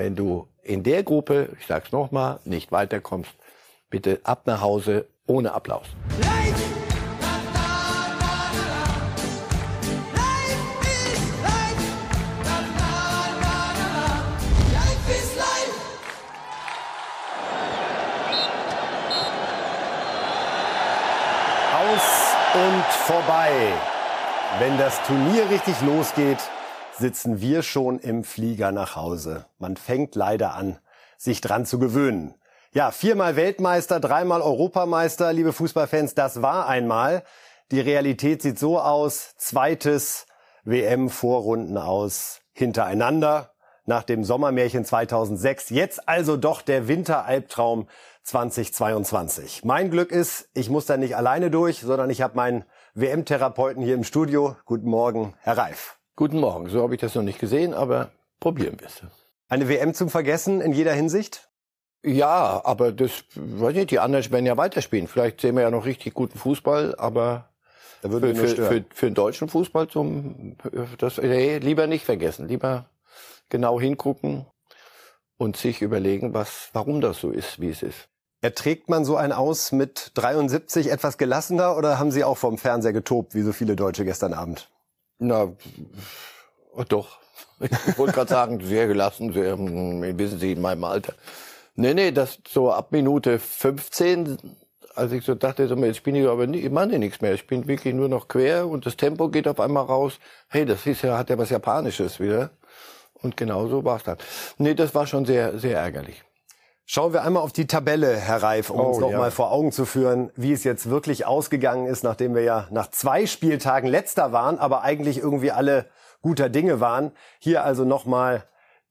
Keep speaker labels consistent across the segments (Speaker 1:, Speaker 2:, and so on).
Speaker 1: wenn du in der Gruppe, ich sag's nochmal, nicht weiterkommst, bitte ab nach Hause ohne Applaus.
Speaker 2: Aus und vorbei. Wenn das Turnier richtig losgeht, sitzen wir schon im Flieger nach Hause. Man fängt leider an, sich dran zu gewöhnen. Ja, viermal Weltmeister, dreimal Europameister, liebe Fußballfans, das war einmal. Die Realität sieht so aus. Zweites WM-Vorrunden aus hintereinander nach dem Sommermärchen 2006. Jetzt also doch der Winteralbtraum 2022. Mein Glück ist, ich muss da nicht alleine durch, sondern ich habe meinen WM-Therapeuten hier im Studio. Guten Morgen, Herr Reif.
Speaker 1: Guten Morgen. So habe ich das noch nicht gesehen, aber probieren wir es.
Speaker 2: Eine WM zum Vergessen in jeder Hinsicht?
Speaker 1: Ja, aber das, weiß nicht, die anderen werden ja weiterspielen. Vielleicht sehen wir ja noch richtig guten Fußball, aber
Speaker 2: da würde
Speaker 1: für, für, für, für den deutschen Fußball zum, das, nee, lieber nicht vergessen. Lieber genau hingucken und sich überlegen, was, warum das so ist, wie es ist.
Speaker 2: Erträgt man so ein Aus mit 73 etwas gelassener oder haben Sie auch vom Fernseher getobt, wie so viele Deutsche gestern Abend?
Speaker 1: Na, doch. Ich wollte gerade sagen, sehr gelassen, sehr, wissen Sie, in meinem Alter. Nee, nee, das so ab Minute 15, als ich so dachte, so, jetzt bin ich aber nicht, ich mache nichts mehr. Ich bin wirklich nur noch quer und das Tempo geht auf einmal raus. Hey, das ist ja, hat ja was Japanisches wieder. Und genau so war es dann. Nee, das war schon sehr, sehr ärgerlich.
Speaker 2: Schauen wir einmal auf die Tabelle, Herr Reif, um oh, uns noch ja. mal vor Augen zu führen, wie es jetzt wirklich ausgegangen ist, nachdem wir ja nach zwei Spieltagen letzter waren, aber eigentlich irgendwie alle guter Dinge waren. Hier also noch mal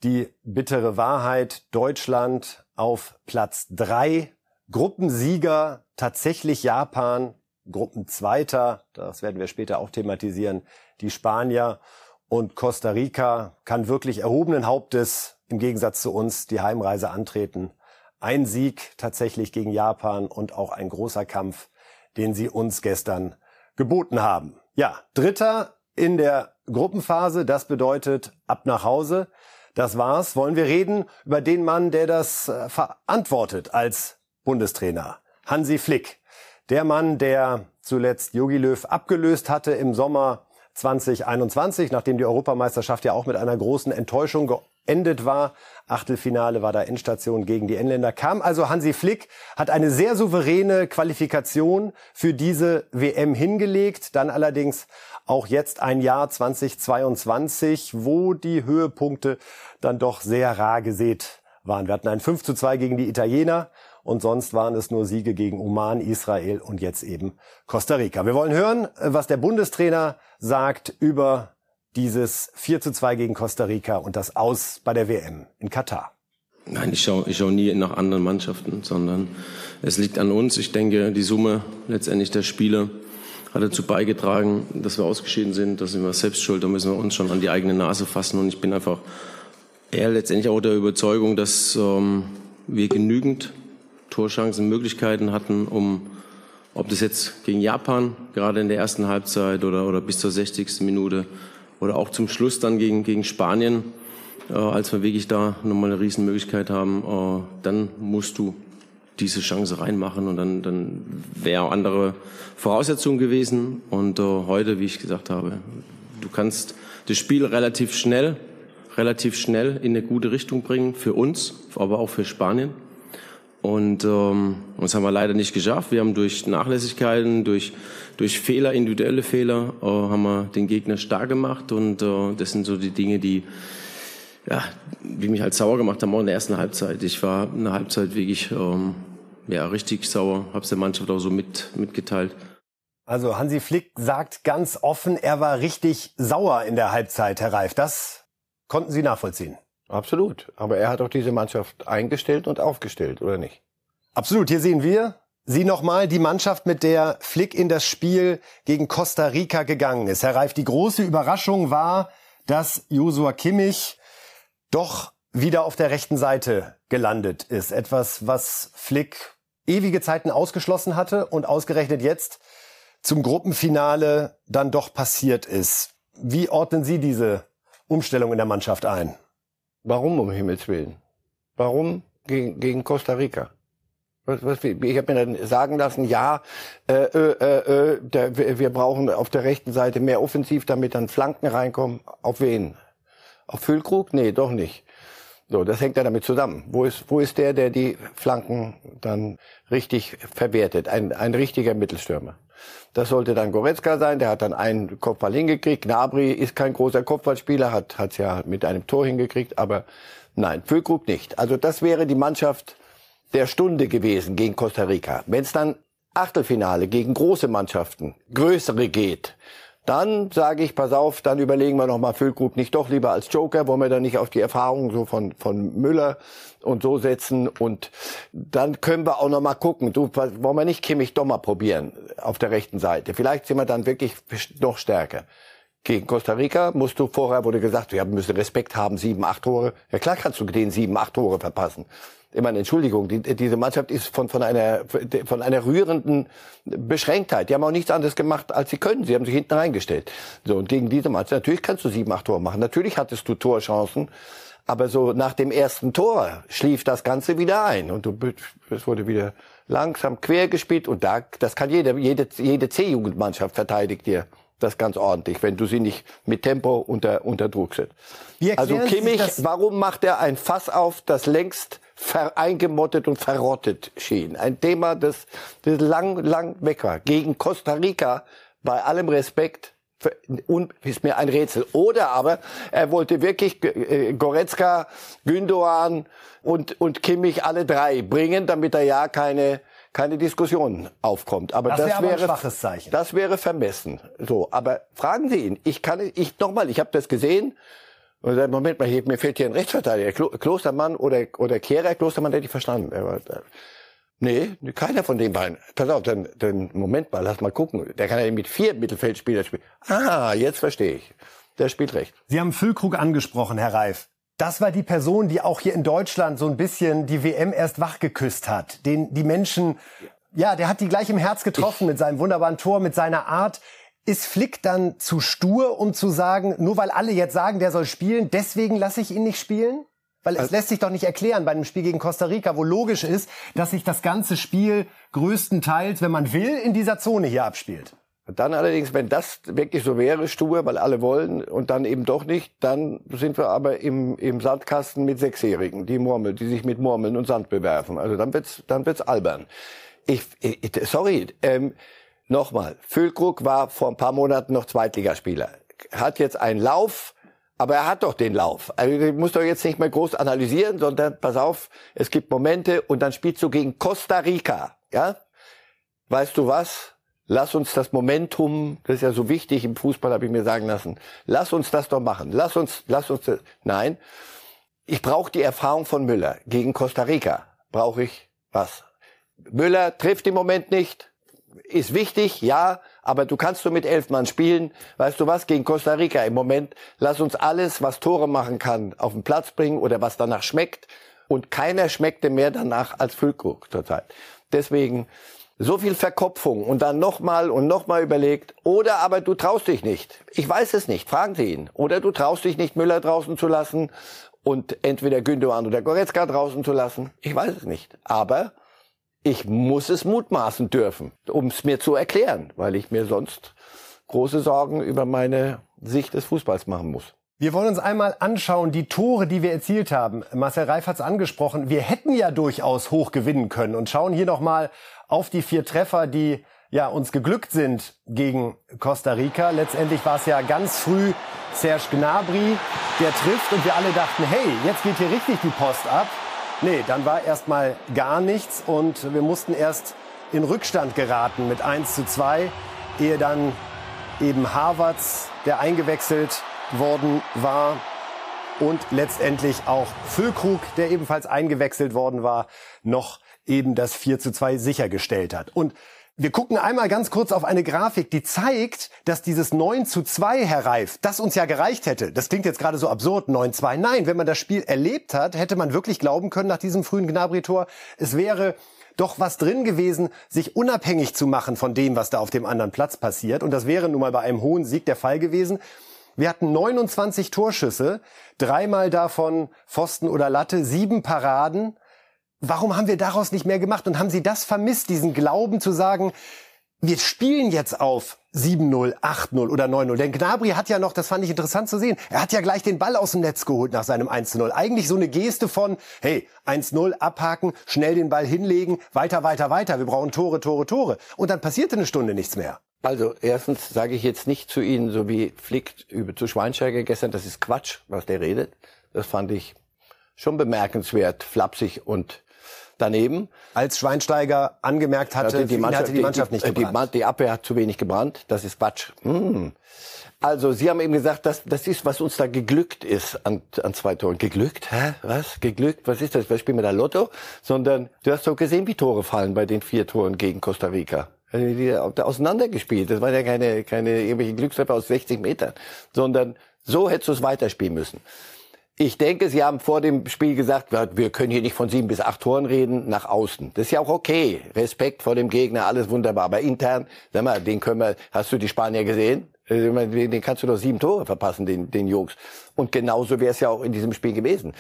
Speaker 2: die bittere Wahrheit. Deutschland auf Platz drei, Gruppensieger tatsächlich Japan, Gruppenzweiter, das werden wir später auch thematisieren, die Spanier und Costa Rica kann wirklich erhobenen Hauptes im Gegensatz zu uns die Heimreise antreten. Ein Sieg tatsächlich gegen Japan und auch ein großer Kampf, den sie uns gestern geboten haben. Ja, Dritter in der Gruppenphase, das bedeutet ab nach Hause. Das war's. Wollen wir reden über den Mann, der das äh, verantwortet als Bundestrainer? Hansi Flick. Der Mann, der zuletzt Jogi Löw abgelöst hatte im Sommer 2021, nachdem die Europameisterschaft ja auch mit einer großen Enttäuschung geendet war. Achtelfinale war da Endstation gegen die Engländer. Kam also Hansi Flick, hat eine sehr souveräne Qualifikation für diese WM hingelegt. Dann allerdings auch jetzt ein Jahr 2022, wo die Höhepunkte dann doch sehr rar gesät waren. Wir hatten ein 5 zu 2 gegen die Italiener und sonst waren es nur Siege gegen Oman, Israel und jetzt eben Costa Rica. Wir wollen hören, was der Bundestrainer sagt über dieses 4 zu 2 gegen Costa Rica und das Aus bei der WM in Katar.
Speaker 3: Nein, ich schaue ich schau nie nach anderen Mannschaften, sondern es liegt an uns. Ich denke, die Summe letztendlich der Spiele hat dazu beigetragen, dass wir ausgeschieden sind. Da sind wir selbst schuld. Da müssen wir uns schon an die eigene Nase fassen. Und ich bin einfach eher letztendlich auch der Überzeugung, dass ähm, wir genügend Torchancen, Möglichkeiten hatten, um ob das jetzt gegen Japan, gerade in der ersten Halbzeit oder, oder bis zur 60. Minute oder auch zum Schluss dann gegen, gegen Spanien, äh, als wir wirklich da nochmal eine Riesenmöglichkeit haben, äh, dann musst du diese Chance reinmachen und dann, dann wäre andere Voraussetzungen gewesen. Und äh, heute, wie ich gesagt habe, du kannst das Spiel relativ schnell, relativ schnell in eine gute Richtung bringen für uns, aber auch für Spanien. Und ähm, das haben wir leider nicht geschafft. Wir haben durch Nachlässigkeiten, durch, durch Fehler, individuelle Fehler, äh, haben wir den Gegner stark gemacht. Und äh, das sind so die Dinge, die, ja, die mich halt sauer gemacht haben, auch in der ersten Halbzeit. Ich war in der Halbzeit wirklich ähm, ja, richtig sauer, habe es der Mannschaft auch so mit, mitgeteilt.
Speaker 2: Also Hansi Flick sagt ganz offen, er war richtig sauer in der Halbzeit, Herr Reif. Das konnten Sie nachvollziehen.
Speaker 1: Absolut. Aber er hat auch diese Mannschaft eingestellt und aufgestellt, oder nicht?
Speaker 2: Absolut. Hier sehen wir Sie nochmal, die Mannschaft, mit der Flick in das Spiel gegen Costa Rica gegangen ist. Herr Reif, die große Überraschung war, dass Josua Kimmich doch wieder auf der rechten Seite gelandet ist. Etwas, was Flick ewige Zeiten ausgeschlossen hatte und ausgerechnet jetzt zum Gruppenfinale dann doch passiert ist. Wie ordnen Sie diese Umstellung in der Mannschaft ein?
Speaker 1: Warum um Himmels Willen? Warum gegen, gegen Costa Rica? Was, was, ich habe mir dann sagen lassen, ja, äh, äh, äh, der, wir brauchen auf der rechten Seite mehr Offensiv, damit dann Flanken reinkommen. Auf wen? Auf Füllkrug? Nee, doch nicht. So, das hängt ja damit zusammen. Wo ist, wo ist der, der die Flanken dann richtig verwertet? Ein, ein richtiger Mittelstürmer. Das sollte dann Goretzka sein, der hat dann einen Kopfball hingekriegt. Gnabry ist kein großer Kopfballspieler, hat es ja mit einem Tor hingekriegt, aber nein, Füllkrug nicht. Also das wäre die Mannschaft der Stunde gewesen gegen Costa Rica. Wenn es dann Achtelfinale gegen große Mannschaften, größere geht, dann sage ich, pass auf, dann überlegen wir nochmal Füllkrug nicht doch lieber als Joker, wollen wir dann nicht auf die Erfahrung so von, von Müller und so setzen und dann können wir auch nochmal gucken, du, wollen wir nicht Kimmich doch mal probieren auf der rechten Seite. Vielleicht sind wir dann wirklich noch stärker. Gegen Costa Rica musst du vorher, wurde gesagt, wir müssen Respekt haben, sieben, acht Tore. Ja klar kannst du den sieben, acht Tore verpassen ich meine, Entschuldigung, die, diese Mannschaft ist von, von, einer, von einer rührenden Beschränktheit. Die haben auch nichts anderes gemacht, als sie können. Sie haben sich hinten reingestellt. So, und gegen diese Mannschaft, natürlich kannst du sieben, acht Tore machen. Natürlich hattest du Torchancen. Aber so nach dem ersten Tor schlief das Ganze wieder ein. Und du, es wurde wieder langsam quer gespielt. Und da, das kann jede, jede, jede C-Jugendmannschaft verteidigt dir das ganz ordentlich, wenn du sie nicht mit Tempo unter, unter Druck setzt. Also Kimmich, warum macht er ein Fass auf, das längst eingemottet und verrottet schien. Ein Thema, das, das lang, lang weg war. Gegen Costa Rica, bei allem Respekt, und ist mir ein Rätsel. Oder aber er wollte wirklich äh, Goretzka, Gündogan und, und Kimmich alle drei bringen, damit er ja keine keine Diskussion aufkommt. Aber das, das wäre ein
Speaker 2: schwaches Zeichen.
Speaker 1: Das wäre vermessen. So, aber fragen Sie ihn. Ich kann ich nochmal, ich habe das gesehen und sagt, Moment mal, hier, mir fehlt hier ein Rechtsverteidiger. Klo Klostermann oder, oder Kehrer, Klostermann hätte ich verstanden. Aber, nee, keiner von den beiden. Pass auf, dann, dann, Moment mal, lass mal gucken. Der kann ja mit vier Mittelfeldspielern spielen. Ah, jetzt verstehe ich. Der spielt recht.
Speaker 2: Sie haben Füllkrug angesprochen, Herr Reif. Das war die Person, die auch hier in Deutschland so ein bisschen die WM erst wachgeküsst hat. Den die Menschen, ja, der hat die gleich im Herz getroffen mit seinem wunderbaren Tor, mit seiner Art. Ist Flick dann zu stur, um zu sagen, nur weil alle jetzt sagen, der soll spielen, deswegen lasse ich ihn nicht spielen? Weil es also, lässt sich doch nicht erklären bei einem Spiel gegen Costa Rica, wo logisch ist, dass sich das ganze Spiel größtenteils, wenn man will, in dieser Zone hier abspielt.
Speaker 1: Dann allerdings, wenn das wirklich so wäre, stur, weil alle wollen und dann eben doch nicht, dann sind wir aber im, im Sandkasten mit Sechsjährigen, die Murmeln, die sich mit Murmeln und Sand bewerfen. Also dann wird's, dann wird's albern. Ich, ich sorry, ähm, Nochmal, Füllkrug war vor ein paar Monaten noch Zweitligaspieler. Hat jetzt einen Lauf, aber er hat doch den Lauf. Also du musst doch jetzt nicht mehr groß analysieren, sondern pass auf, es gibt Momente und dann spielst du gegen Costa Rica. Ja? Weißt du was? Lass uns das Momentum, das ist ja so wichtig im Fußball, habe ich mir sagen lassen. Lass uns das doch machen. Lass uns, lass uns. Das. Nein, ich brauche die Erfahrung von Müller gegen Costa Rica. Brauche ich was? Müller trifft im Moment nicht ist wichtig, ja, aber du kannst du mit elf Mann spielen. Weißt du was, gegen Costa Rica im Moment, lass uns alles, was Tore machen kann, auf den Platz bringen oder was danach schmeckt. Und keiner schmeckte mehr danach als Füllkrug zurzeit. Deswegen so viel Verkopfung und dann nochmal und nochmal überlegt. Oder aber du traust dich nicht. Ich weiß es nicht. Fragen Sie ihn. Oder du traust dich nicht, Müller draußen zu lassen und entweder Gündogan oder Goretzka draußen zu lassen. Ich weiß es nicht. Aber ich muss es mutmaßen dürfen, um es mir zu erklären, weil ich mir sonst große Sorgen über meine Sicht des Fußballs machen muss.
Speaker 2: Wir wollen uns einmal anschauen, die Tore, die wir erzielt haben. Marcel Reif hat es angesprochen. Wir hätten ja durchaus hoch gewinnen können und schauen hier nochmal auf die vier Treffer, die ja uns geglückt sind gegen Costa Rica. Letztendlich war es ja ganz früh Serge Gnabry, der trifft und wir alle dachten, hey, jetzt geht hier richtig die Post ab. Nee, dann war erstmal gar nichts und wir mussten erst in Rückstand geraten mit 1 zu 2, ehe dann eben Harvards, der eingewechselt worden war, und letztendlich auch Füllkrug, der ebenfalls eingewechselt worden war, noch eben das 4 zu 2 sichergestellt hat. Und wir gucken einmal ganz kurz auf eine Grafik, die zeigt, dass dieses 9 zu 2, Herr Reif, das uns ja gereicht hätte. Das klingt jetzt gerade so absurd, 9 2. Nein, wenn man das Spiel erlebt hat, hätte man wirklich glauben können nach diesem frühen Gnabry-Tor, es wäre doch was drin gewesen, sich unabhängig zu machen von dem, was da auf dem anderen Platz passiert. Und das wäre nun mal bei einem hohen Sieg der Fall gewesen. Wir hatten 29 Torschüsse, dreimal davon Pfosten oder Latte, sieben Paraden. Warum haben wir daraus nicht mehr gemacht? Und haben Sie das vermisst, diesen Glauben zu sagen, wir spielen jetzt auf 7-0, 8-0 oder 9-0. Denn Gnabry hat ja noch, das fand ich interessant zu sehen, er hat ja gleich den Ball aus dem Netz geholt nach seinem 1-0. Eigentlich so eine Geste von, hey, 1-0, abhaken, schnell den Ball hinlegen, weiter, weiter, weiter. Wir brauchen Tore, Tore, Tore. Und dann passierte eine Stunde nichts mehr.
Speaker 1: Also erstens sage ich jetzt nicht zu Ihnen, so wie Flick zu Schweinsteiger gestern, das ist Quatsch, was der redet. Das fand ich schon bemerkenswert, flapsig und daneben.
Speaker 2: Als Schweinsteiger angemerkt hatte,
Speaker 1: also die, Mannschaft, hatte die Mannschaft nicht gebrannt. Die, die, Abwehr hat zu wenig gebrannt. Das ist Quatsch. Hm. Also Sie haben eben gesagt, dass das ist, was uns da geglückt ist an, an zwei Toren. Geglückt? Hä? Was? Geglückt? Was ist das? Was spielen wir da Lotto? Sondern du hast doch gesehen, wie Tore fallen bei den vier Toren gegen Costa Rica. Die auseinandergespielt. Das waren ja keine, keine irgendwelche Glückstreffer aus 60 Metern, sondern so hättest du es weiterspielen müssen. Ich denke, Sie haben vor dem Spiel gesagt, wir können hier nicht von sieben bis acht Toren reden, nach außen. Das ist ja auch okay. Respekt vor dem Gegner, alles wunderbar. Aber intern, sag mal, den können wir, hast du die Spanier gesehen? Äh, den kannst du doch sieben Tore verpassen, den, den Jungs. Und genauso wäre es ja auch in diesem Spiel gewesen.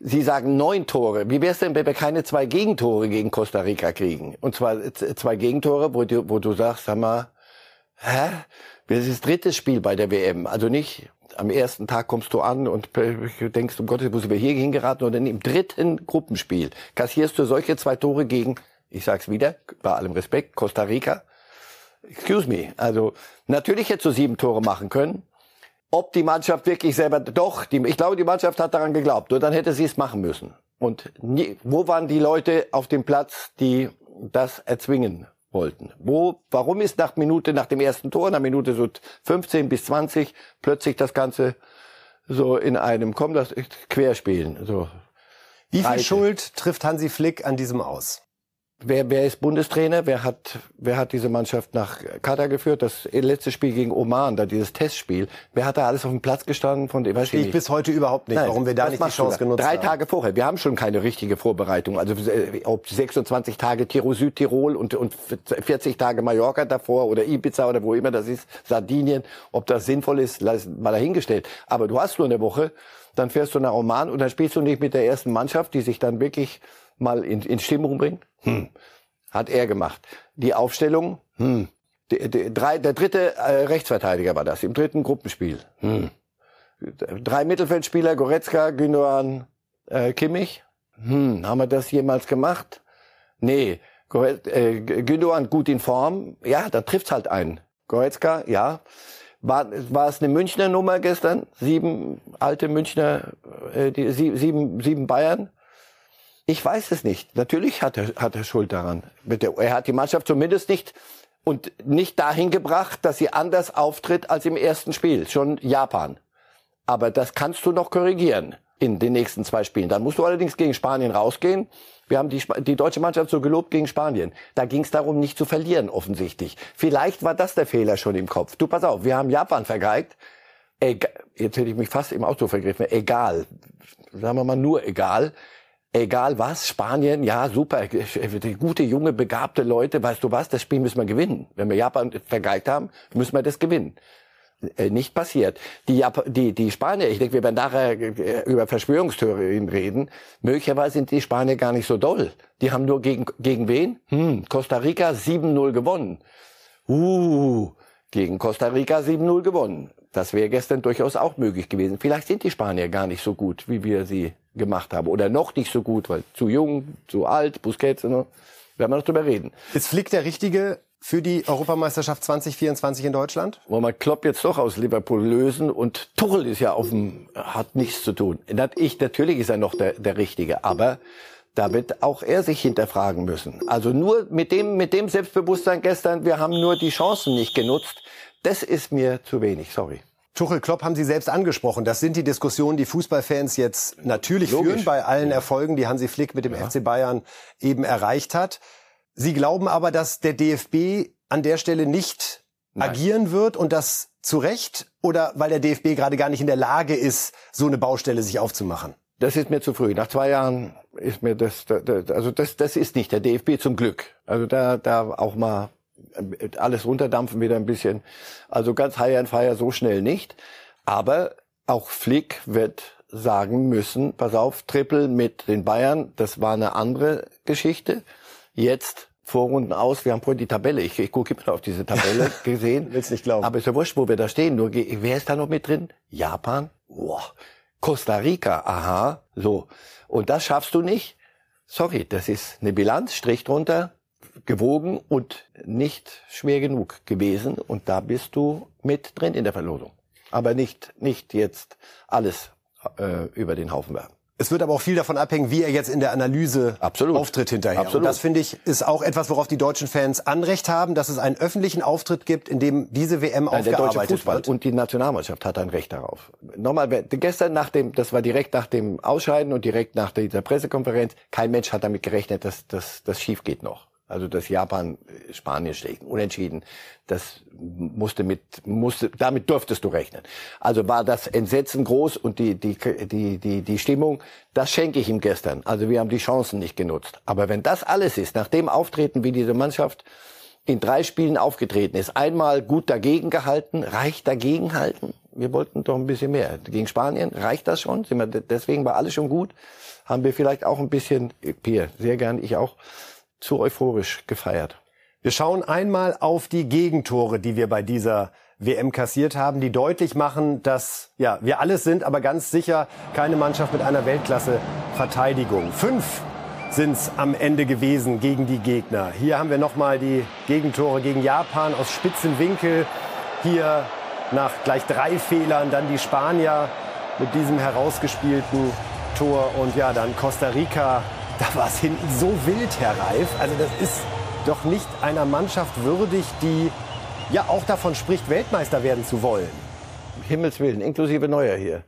Speaker 1: Sie sagen neun Tore. Wie wäre es denn, wenn wir keine zwei Gegentore gegen Costa Rica kriegen? Und zwar zwei Gegentore, wo du, wo du sagst, sag mal, hä? Das ist das dritte Spiel bei der WM. Also nicht am ersten Tag kommst du an und denkst, um Gottes, wo sind wir hier hingeraten? Und dann im dritten Gruppenspiel kassierst du solche zwei Tore gegen, ich sag's wieder, bei allem Respekt, Costa Rica. Excuse me. Also, natürlich hättest du sieben Tore machen können. Ob die Mannschaft wirklich selber, doch, die, ich glaube, die Mannschaft hat daran geglaubt. Nur dann hätte sie es machen müssen. Und nie, wo waren die Leute auf dem Platz, die das erzwingen wollten. Wo, warum ist nach Minute, nach dem ersten Tor, nach Minute so 15 bis 20 plötzlich das Ganze so in einem, komm, das querspielen, so.
Speaker 2: Wie viel Schuld trifft Hansi Flick an diesem aus?
Speaker 1: Wer, wer ist Bundestrainer? Wer hat, wer hat diese Mannschaft nach Katar geführt? Das letzte Spiel gegen Oman, da dieses Testspiel. Wer hat da alles auf dem Platz gestanden? Von
Speaker 2: dem weiß ich bis heute überhaupt nicht, Nein, warum wir da nicht die Chance genutzt
Speaker 1: Drei haben. Drei Tage vorher. Wir haben schon keine richtige Vorbereitung. Also äh, ob 26 Tage Tirol, Südtirol und, und 40 Tage Mallorca davor oder Ibiza oder wo immer das ist, Sardinien. Ob das sinnvoll ist, mal dahingestellt. Aber du hast nur eine Woche, dann fährst du nach Oman und dann spielst du nicht mit der ersten Mannschaft, die sich dann wirklich mal in, in Stimmung bringt? Hm. Hat er gemacht. Die Aufstellung? Hm. Der, der, drei, der dritte äh, Rechtsverteidiger war das, im dritten Gruppenspiel. Hm. Drei Mittelfeldspieler, Goretzka, Gündogan, äh, Kimmich. Hm. Haben wir das jemals gemacht? Nee. Äh, Gündogan gut in Form. Ja, da trifft's halt einen. Goretzka, ja. War, war es eine Münchner Nummer gestern? Sieben alte Münchner, äh, die, sieben, sieben Bayern? Ich weiß es nicht. Natürlich hat er, hat er Schuld daran. Er hat die Mannschaft zumindest nicht und nicht dahin gebracht, dass sie anders auftritt als im ersten Spiel, schon Japan. Aber das kannst du noch korrigieren in den nächsten zwei Spielen. Dann musst du allerdings gegen Spanien rausgehen. Wir haben die, die deutsche Mannschaft so gelobt gegen Spanien. Da ging es darum, nicht zu verlieren, offensichtlich. Vielleicht war das der Fehler schon im Kopf. Du, pass auf, wir haben Japan vergeigt. Egal, jetzt hätte ich mich fast im Auto vergriffen. Egal. Sagen wir mal nur egal egal was, Spanien, ja, super, gute, junge, begabte Leute, weißt du was, das Spiel müssen wir gewinnen. Wenn wir Japan vergeigt haben, müssen wir das gewinnen. Äh, nicht passiert. Die, Jap die, die Spanier, ich denke, wir werden nachher äh, über Verschwörungstheorien reden, möglicherweise sind die Spanier gar nicht so doll. Die haben nur gegen, gegen wen? Hm, Costa Rica 7-0 gewonnen. Uh, gegen Costa Rica 7-0 gewonnen. Das wäre gestern durchaus auch möglich gewesen. Vielleicht sind die Spanier gar nicht so gut, wie wir sie gemacht haben. Oder noch nicht so gut, weil zu jung, zu alt, Busquets, ne? werden wir noch drüber reden.
Speaker 2: Ist Flick der Richtige für die Europameisterschaft 2024 in Deutschland?
Speaker 1: Wollen wir Klopp jetzt doch aus Liverpool lösen und Tuchel ist ja auf dem, hat nichts zu tun. Ich, natürlich ist er noch der, der Richtige, aber da wird auch er sich hinterfragen müssen. Also nur mit dem, mit dem Selbstbewusstsein gestern, wir haben nur die Chancen nicht genutzt, das ist mir zu wenig, sorry.
Speaker 2: Tuchel Klopp haben Sie selbst angesprochen. Das sind die Diskussionen, die Fußballfans jetzt natürlich Logisch. führen bei allen ja. Erfolgen, die Hansi Flick mit dem ja. FC Bayern eben erreicht hat. Sie glauben aber, dass der DFB an der Stelle nicht Nein. agieren wird und das zu Recht oder weil der DFB gerade gar nicht in der Lage ist, so eine Baustelle sich aufzumachen?
Speaker 1: Das ist mir zu früh. Nach zwei Jahren ist mir das, also das, das ist nicht der DFB zum Glück. Also da, da auch mal alles runterdampfen wieder ein bisschen. Also ganz high and fire so schnell nicht. Aber auch Flick wird sagen müssen, pass auf, Triple mit den Bayern, das war eine andere Geschichte. Jetzt Vorrunden aus, wir haben vorhin die Tabelle, ich, ich gucke immer auf diese Tabelle gesehen.
Speaker 2: Willst nicht glauben.
Speaker 1: Aber ist ja wurscht, wo wir da stehen. Nur, wer ist da noch mit drin? Japan? Wow. Costa Rica, aha, so. Und das schaffst du nicht. Sorry, das ist eine Bilanz, Strich drunter, gewogen und nicht schwer genug gewesen. Und da bist du mit drin in der Verlosung. Aber nicht, nicht jetzt alles äh, über den Haufen werfen.
Speaker 2: Es wird aber auch viel davon abhängen, wie er jetzt in der Analyse
Speaker 1: Absolut.
Speaker 2: auftritt hinterher.
Speaker 1: Absolut.
Speaker 2: Und das finde ich ist auch etwas, worauf die deutschen Fans Anrecht haben, dass es einen öffentlichen Auftritt gibt, in dem diese WM
Speaker 1: Nein, der
Speaker 2: aufgearbeitet
Speaker 1: deutsche Fußball
Speaker 2: wird.
Speaker 1: und die Nationalmannschaft hat ein Recht darauf. Nochmal, gestern nach dem, das war direkt nach dem Ausscheiden und direkt nach dieser Pressekonferenz, kein Mensch hat damit gerechnet, dass dass das schief geht noch. Also dass Japan äh, Spanien schlägt, unentschieden. Das musste mit musste damit durftest du rechnen. Also war das Entsetzen groß und die die die die die Stimmung, das schenke ich ihm gestern. Also wir haben die Chancen nicht genutzt. Aber wenn das alles ist, nach dem Auftreten, wie diese Mannschaft in drei Spielen aufgetreten ist. Einmal gut dagegen gehalten, reicht dagegen halten. Wir wollten doch ein bisschen mehr. Gegen Spanien reicht das schon. Sind wir, deswegen war alles schon gut. Haben wir vielleicht auch ein bisschen, Pierre, sehr gern, ich auch, zu euphorisch gefeiert.
Speaker 2: Wir schauen einmal auf die Gegentore, die wir bei dieser WM kassiert haben, die deutlich machen, dass ja, wir alles sind, aber ganz sicher keine Mannschaft mit einer Weltklasse-Verteidigung. Fünf sind es am Ende gewesen gegen die Gegner. Hier haben wir nochmal die Gegentore gegen Japan aus spitzen Winkel. Hier nach gleich drei Fehlern dann die Spanier mit diesem herausgespielten Tor und ja, dann Costa Rica. Da war es hinten so wild, Herr Reif. Also das ist doch nicht einer Mannschaft würdig, die ja auch davon spricht, Weltmeister werden zu wollen.
Speaker 1: Himmels Willen, inklusive Neuer hier.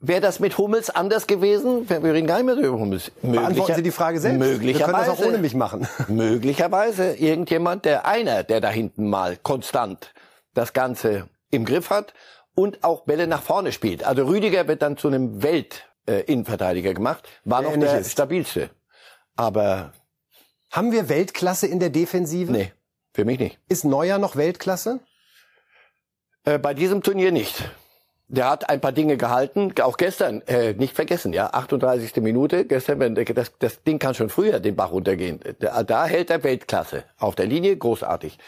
Speaker 1: Wäre das mit Hummels anders gewesen? Wir reden gar nicht mehr über Hummels.
Speaker 2: Beantworten Sie die Frage selbst.
Speaker 1: Möglicherweise.
Speaker 2: Wir können das auch ohne mich machen.
Speaker 1: Möglicherweise irgendjemand, der einer, der da hinten mal konstant das Ganze im Griff hat und auch Bälle nach vorne spielt. Also Rüdiger wird dann zu einem Welt-Innenverteidiger gemacht, war noch
Speaker 2: er nicht
Speaker 1: der
Speaker 2: ist.
Speaker 1: stabilste. Aber
Speaker 2: Haben wir Weltklasse in der Defensive?
Speaker 1: nee, für mich nicht.
Speaker 2: Ist Neuer noch Weltklasse?
Speaker 1: Äh, bei diesem Turnier nicht. Der hat ein paar Dinge gehalten, auch gestern, äh, nicht vergessen, ja, 38. Minute, gestern, wenn, das, das Ding kann schon früher den Bach runtergehen. Da, da hält er Weltklasse. Auf der Linie, großartig.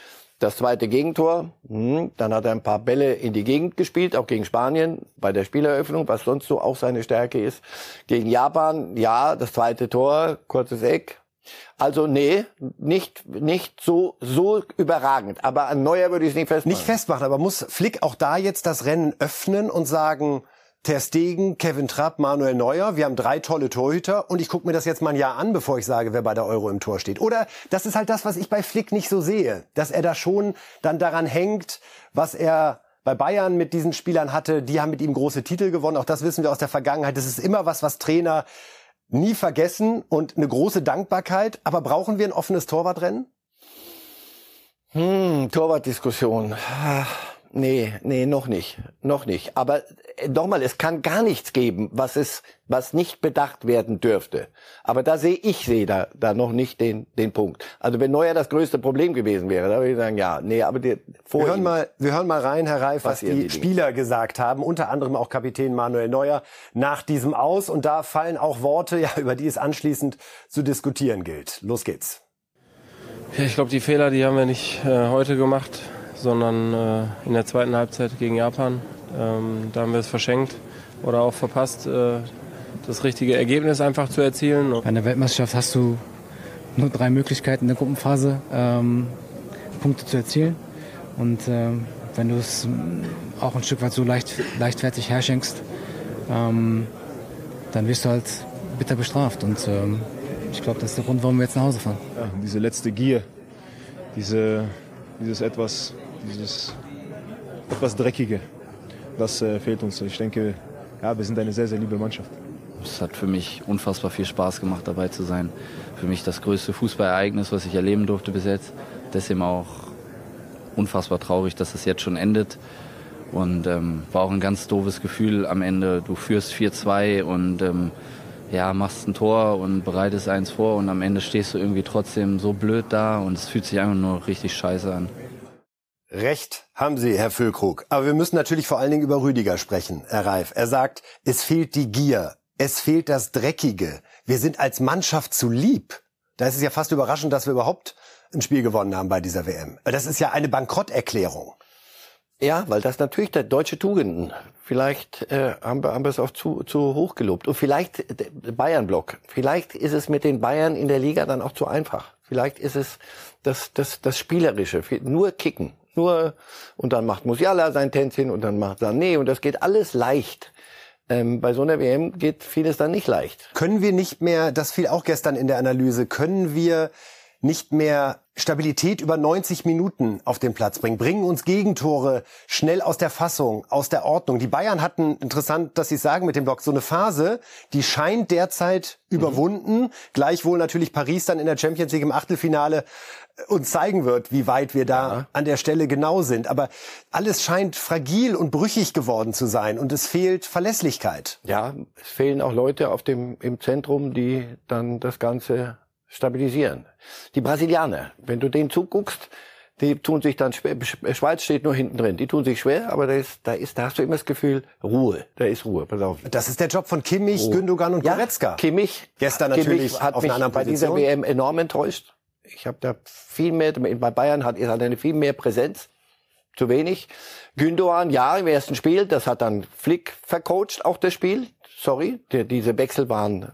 Speaker 1: Das zweite Gegentor, hm, dann hat er ein paar Bälle in die Gegend gespielt, auch gegen Spanien bei der Spieleröffnung, was sonst so auch seine Stärke ist. Gegen Japan, ja, das zweite Tor, kurzes Eck. Also nee, nicht nicht so so überragend, aber an Neuer würde ich es nicht festmachen.
Speaker 2: Nicht festmachen, aber muss Flick auch da jetzt das Rennen öffnen und sagen, Ter Stegen, Kevin Trapp, Manuel Neuer, wir haben drei tolle Torhüter und ich gucke mir das jetzt mal ein Jahr an, bevor ich sage, wer bei der Euro im Tor steht. Oder das ist halt das, was ich bei Flick nicht so sehe, dass er da schon dann daran hängt, was er bei Bayern mit diesen Spielern hatte, die haben mit ihm große Titel gewonnen, auch das wissen wir aus der Vergangenheit. Das ist immer was, was Trainer nie vergessen und eine große Dankbarkeit. Aber brauchen wir ein offenes Torwartrennen?
Speaker 1: Hm, Torwartdiskussion. Nee, nee, noch nicht. Noch nicht. Aber äh, nochmal, es kann gar nichts geben, was es, was nicht bedacht werden dürfte. Aber da sehe ich sehe da, da noch nicht den, den Punkt. Also wenn Neuer das größte Problem gewesen wäre, da würde ich sagen, ja, nee, aber die, vor
Speaker 2: Wir hören,
Speaker 1: ihm-
Speaker 2: mal, wir hören mal rein, Herr Reif, was
Speaker 1: Passieren
Speaker 2: die,
Speaker 1: die Dinge.
Speaker 2: Spieler gesagt haben, unter anderem auch Kapitän Manuel Neuer nach diesem Aus. Und da fallen auch Worte, ja, über die es anschließend zu diskutieren gilt. Los geht's.
Speaker 4: Ja, ich glaube, die Fehler, die haben wir nicht äh, heute gemacht, sondern äh, in der zweiten Halbzeit gegen Japan. Ähm, da haben wir es verschenkt oder auch verpasst, äh, das richtige Ergebnis einfach zu erzielen.
Speaker 5: Bei einer Weltmeisterschaft hast du nur drei Möglichkeiten in der Gruppenphase, ähm, Punkte zu erzielen. Und ähm, wenn du es ähm, auch ein Stück weit so leicht, leichtfertig herschenkst, ähm, dann wirst du halt bitter bestraft. Und ähm, ich glaube, das ist der Grund, warum wir jetzt nach Hause fahren.
Speaker 6: ja, diese letzte Gier, diese, dieses etwas, dieses etwas Dreckige, das äh, fehlt uns. Ich denke, ja, wir sind eine sehr, sehr liebe Mannschaft.
Speaker 7: Es hat für mich unfassbar viel Spaß gemacht, dabei zu sein. Für mich das größte Fußballereignis, was ich erleben durfte bis jetzt. Deswegen auch unfassbar traurig, dass es jetzt schon endet. Und ähm, war auch ein ganz doofes Gefühl am Ende. Du führst 4-2 und ähm, ja, machst ein Tor und bereitest eins vor und am Ende stehst du irgendwie trotzdem so blöd da und es fühlt sich einfach nur richtig scheiße an.
Speaker 2: Recht haben Sie, Herr Füllkrug. Aber wir müssen natürlich vor allen Dingen über Rüdiger sprechen, Herr Reif. Er sagt, es fehlt die Gier, es fehlt das Dreckige. Wir sind als Mannschaft zu lieb. Da ist es ja fast überraschend, dass wir überhaupt ein Spiel gewonnen haben bei dieser WM. Das ist ja eine Bankrotterklärung.
Speaker 1: Ja, weil das natürlich der deutsche Tugenden. Vielleicht äh, haben, wir, haben wir es auch zu, zu hoch gelobt. Und vielleicht der Bayern-Block. Vielleicht ist es mit den Bayern in der Liga dann auch zu einfach. Vielleicht ist es das, das, das Spielerische. Nur kicken. Nur, und dann macht Musiala sein Tänzchen und dann macht Sané und das geht alles leicht. Ähm, bei so einer WM geht vieles dann nicht leicht.
Speaker 2: Können wir nicht mehr, das fiel auch gestern in der Analyse, können wir nicht mehr Stabilität über 90 Minuten auf den Platz bringen, bringen uns Gegentore schnell aus der Fassung, aus der Ordnung. Die Bayern hatten, interessant, dass Sie sagen mit dem Block, so eine Phase, die scheint derzeit mhm. überwunden. Gleichwohl natürlich Paris dann in der Champions League im Achtelfinale äh, uns zeigen wird, wie weit wir da ja. an der Stelle genau sind. Aber alles scheint fragil und brüchig geworden zu sein und es fehlt Verlässlichkeit.
Speaker 1: Ja, es fehlen auch Leute auf dem, im Zentrum, die dann das Ganze stabilisieren. Die Brasilianer, wenn du denen zuguckst, die tun sich dann schwer. Schweiz steht nur hinten drin. Die tun sich schwer, aber da ist, da ist, da hast du immer das Gefühl, Ruhe. Da ist Ruhe. Pass auf.
Speaker 2: Das ist der Job von Kimmich, Ruhe. Gündogan und Goretzka.
Speaker 1: Ja, Kimmich.
Speaker 2: Gestern natürlich
Speaker 1: Kimmich hat auf mich einer bei dieser WM enorm enttäuscht. Ich habe da viel mehr, bei Bayern hat, hat eine viel mehr Präsenz. Zu wenig. Gündogan, ja, im ersten Spiel, das hat dann Flick vercoacht, auch das Spiel. Sorry, die, diese Wechsel waren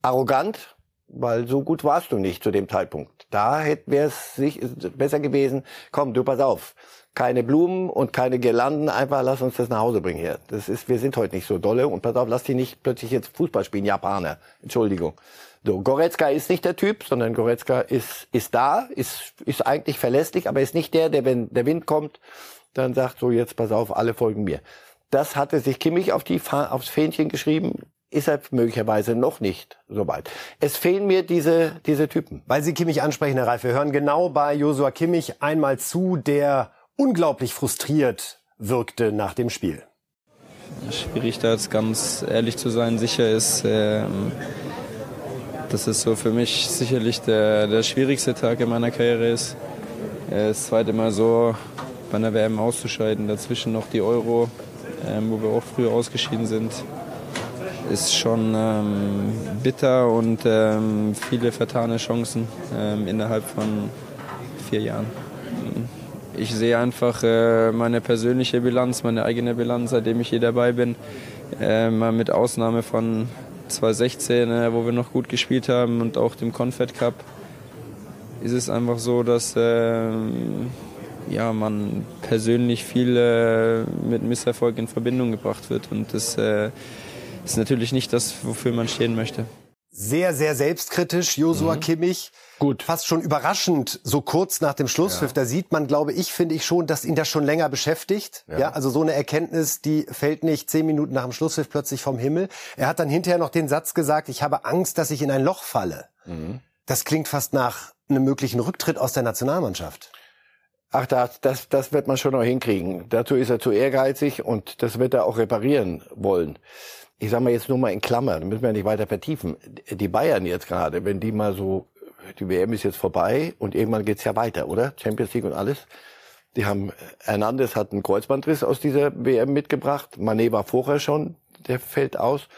Speaker 1: arrogant, weil so gut warst du nicht zu dem Zeitpunkt. Da wäre es sich besser gewesen, komm, du pass auf, keine Blumen und keine Girlanden, einfach lass uns das nach Hause bringen hier. Das ist, wir sind heute nicht so dolle und pass auf, lass die nicht plötzlich jetzt Fußball spielen, Japaner. Entschuldigung. So, Goretzka ist nicht der Typ, sondern Goretzka ist, ist da, ist, ist eigentlich verlässlich, aber ist nicht der, der, wenn der Wind kommt, dann sagt so, jetzt pass auf, alle folgen mir. Das hatte sich Kimmich auf die, aufs Fähnchen geschrieben ist er möglicherweise noch nicht so weit. Es fehlen mir diese, diese Typen.
Speaker 2: Weil Sie Kimmich ansprechen, Herr Reif, wir hören genau bei Josua Kimmich einmal zu, der unglaublich frustriert wirkte nach dem Spiel.
Speaker 8: Schwierig da jetzt ganz ehrlich zu sein. Sicher ist, äh, dass es so für mich sicherlich der, der schwierigste Tag in meiner Karriere ist. Äh, das zweite Mal so bei einer WM auszuscheiden, dazwischen noch die Euro, äh, wo wir auch früher ausgeschieden sind ist schon ähm, bitter und ähm, viele vertane Chancen ähm, innerhalb von vier Jahren. Ich sehe einfach äh, meine persönliche Bilanz, meine eigene Bilanz, seitdem ich hier dabei bin. Äh, mit Ausnahme von 2016, äh, wo wir noch gut gespielt haben und auch dem Confed Cup, ist es einfach so, dass ähm, ja, man persönlich viel äh, mit Misserfolg in Verbindung gebracht wird. Und das äh, ist natürlich nicht das, wofür man stehen möchte.
Speaker 2: Sehr, sehr selbstkritisch, Josua mhm. Kimmich. Gut. Fast schon überraschend, so kurz nach dem Schlusspfiff. Ja. Da sieht man, glaube ich, finde ich schon, dass ihn das schon länger beschäftigt. Ja. ja. also so eine Erkenntnis, die fällt nicht zehn Minuten nach dem Schlusspfiff plötzlich vom Himmel. Er hat dann hinterher noch den Satz gesagt, ich habe Angst, dass ich in ein Loch falle. Mhm. Das klingt fast nach einem möglichen Rücktritt aus der Nationalmannschaft.
Speaker 1: Ach, das, das, das wird man schon noch hinkriegen. Dazu ist er zu ehrgeizig und das wird er auch reparieren wollen ich sage mal jetzt nur mal in Klammern, müssen wir nicht weiter vertiefen. Die Bayern jetzt gerade, wenn die mal so, die WM ist jetzt vorbei und irgendwann geht's ja weiter, oder? Champions League und alles. Die haben, Hernandez hat einen Kreuzbandriss aus dieser WM mitgebracht. Mané war vorher schon, der fällt aus.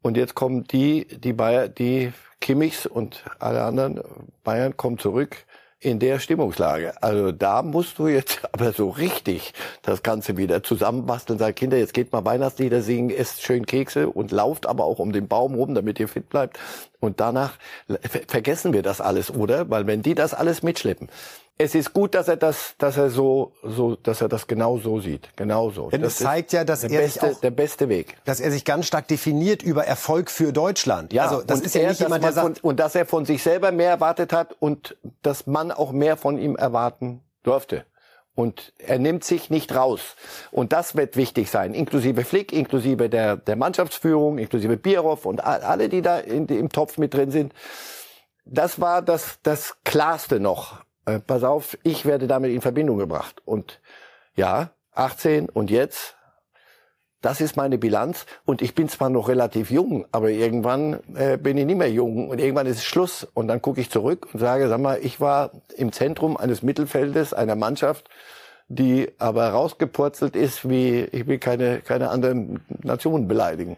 Speaker 1: Und jetzt kommen die, die Bayern, die Kimmichs und alle anderen Bayern kommen zurück in der Stimmungslage. Also da musst du jetzt aber so richtig das Ganze wieder zusammenbasteln. Sag Kinder, jetzt geht mal Weihnachtslieder singen, esst schön Kekse und lauft aber auch um den Baum rum, damit ihr fit bleibt. Und danach vergessen wir das alles, oder? Weil wenn die das alles mitschleppen, es ist gut, dass er das, dass er so, so, dass er das genau so sieht, genau so.
Speaker 2: Denn
Speaker 1: das
Speaker 2: es zeigt ja, dass er
Speaker 1: beste,
Speaker 2: sich auch,
Speaker 1: der beste Weg,
Speaker 2: dass er sich ganz stark definiert über Erfolg für Deutschland.
Speaker 1: Ja, also das ist ja nicht jemand, der sagt, von, und dass er von sich selber mehr erwartet hat und dass man auch mehr von ihm erwarten durfte. Und er nimmt sich nicht raus. Und das wird wichtig sein, inklusive Flick, inklusive der, der Mannschaftsführung, inklusive Bierhoff und alle, die da in, im Topf mit drin sind. Das war das, das Klarste noch äh, pass auf, ich werde damit in Verbindung gebracht. Und ja, 18 und jetzt, das ist meine Bilanz. Und ich bin zwar noch relativ jung, aber irgendwann äh, bin ich nicht mehr jung und irgendwann ist Schluss. Und dann gucke ich zurück und sage, sag mal, ich war im Zentrum eines Mittelfeldes, einer Mannschaft, die aber rausgepurzelt ist, wie ich will keine, keine anderen Nationen beleidigen.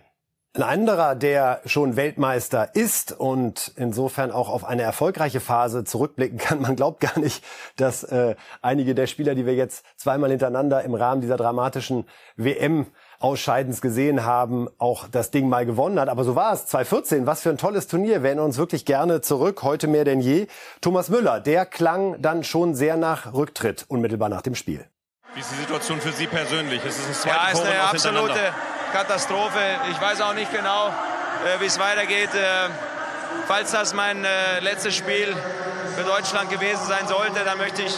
Speaker 2: Ein anderer, der schon Weltmeister ist und insofern auch auf eine erfolgreiche Phase zurückblicken kann. Man glaubt gar nicht, dass äh, einige der Spieler, die wir jetzt zweimal hintereinander im Rahmen dieser dramatischen WM Ausscheidens gesehen haben, auch das Ding mal gewonnen hat. Aber so war es. 2014, was für ein tolles Turnier. Wir erinnern uns wirklich gerne zurück, heute mehr denn je. Thomas Müller, der klang dann schon sehr nach Rücktritt, unmittelbar nach dem Spiel.
Speaker 9: Wie ist die Situation für Sie persönlich? Es ist ein ja,
Speaker 10: ist eine absolute Katastrophe. Ich weiß auch nicht genau, äh, wie es weitergeht. Äh, falls das mein äh, letztes Spiel für Deutschland gewesen sein sollte, dann möchte ich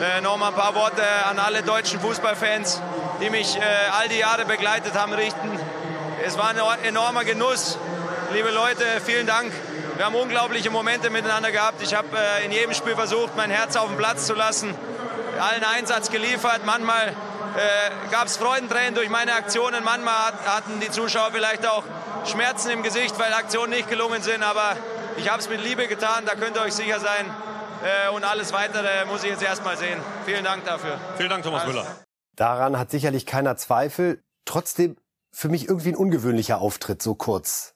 Speaker 10: äh, noch mal ein paar Worte an alle deutschen Fußballfans die mich äh, all die Jahre begleitet haben, richten. Es war ein enormer Genuss. Liebe Leute, vielen Dank. Wir haben unglaubliche Momente miteinander gehabt. Ich habe äh, in jedem Spiel versucht, mein Herz auf den Platz zu lassen, allen Einsatz geliefert. Manchmal äh, gab es Freudentränen durch meine Aktionen. Manchmal hat, hatten die Zuschauer vielleicht auch Schmerzen im Gesicht, weil Aktionen nicht gelungen sind. Aber ich habe es mit Liebe getan, da könnt ihr euch sicher sein. Äh, und alles Weitere muss ich jetzt erstmal sehen. Vielen Dank dafür.
Speaker 9: Vielen Dank, Thomas Müller.
Speaker 2: Daran hat sicherlich keiner Zweifel. Trotzdem für mich irgendwie ein ungewöhnlicher Auftritt, so kurz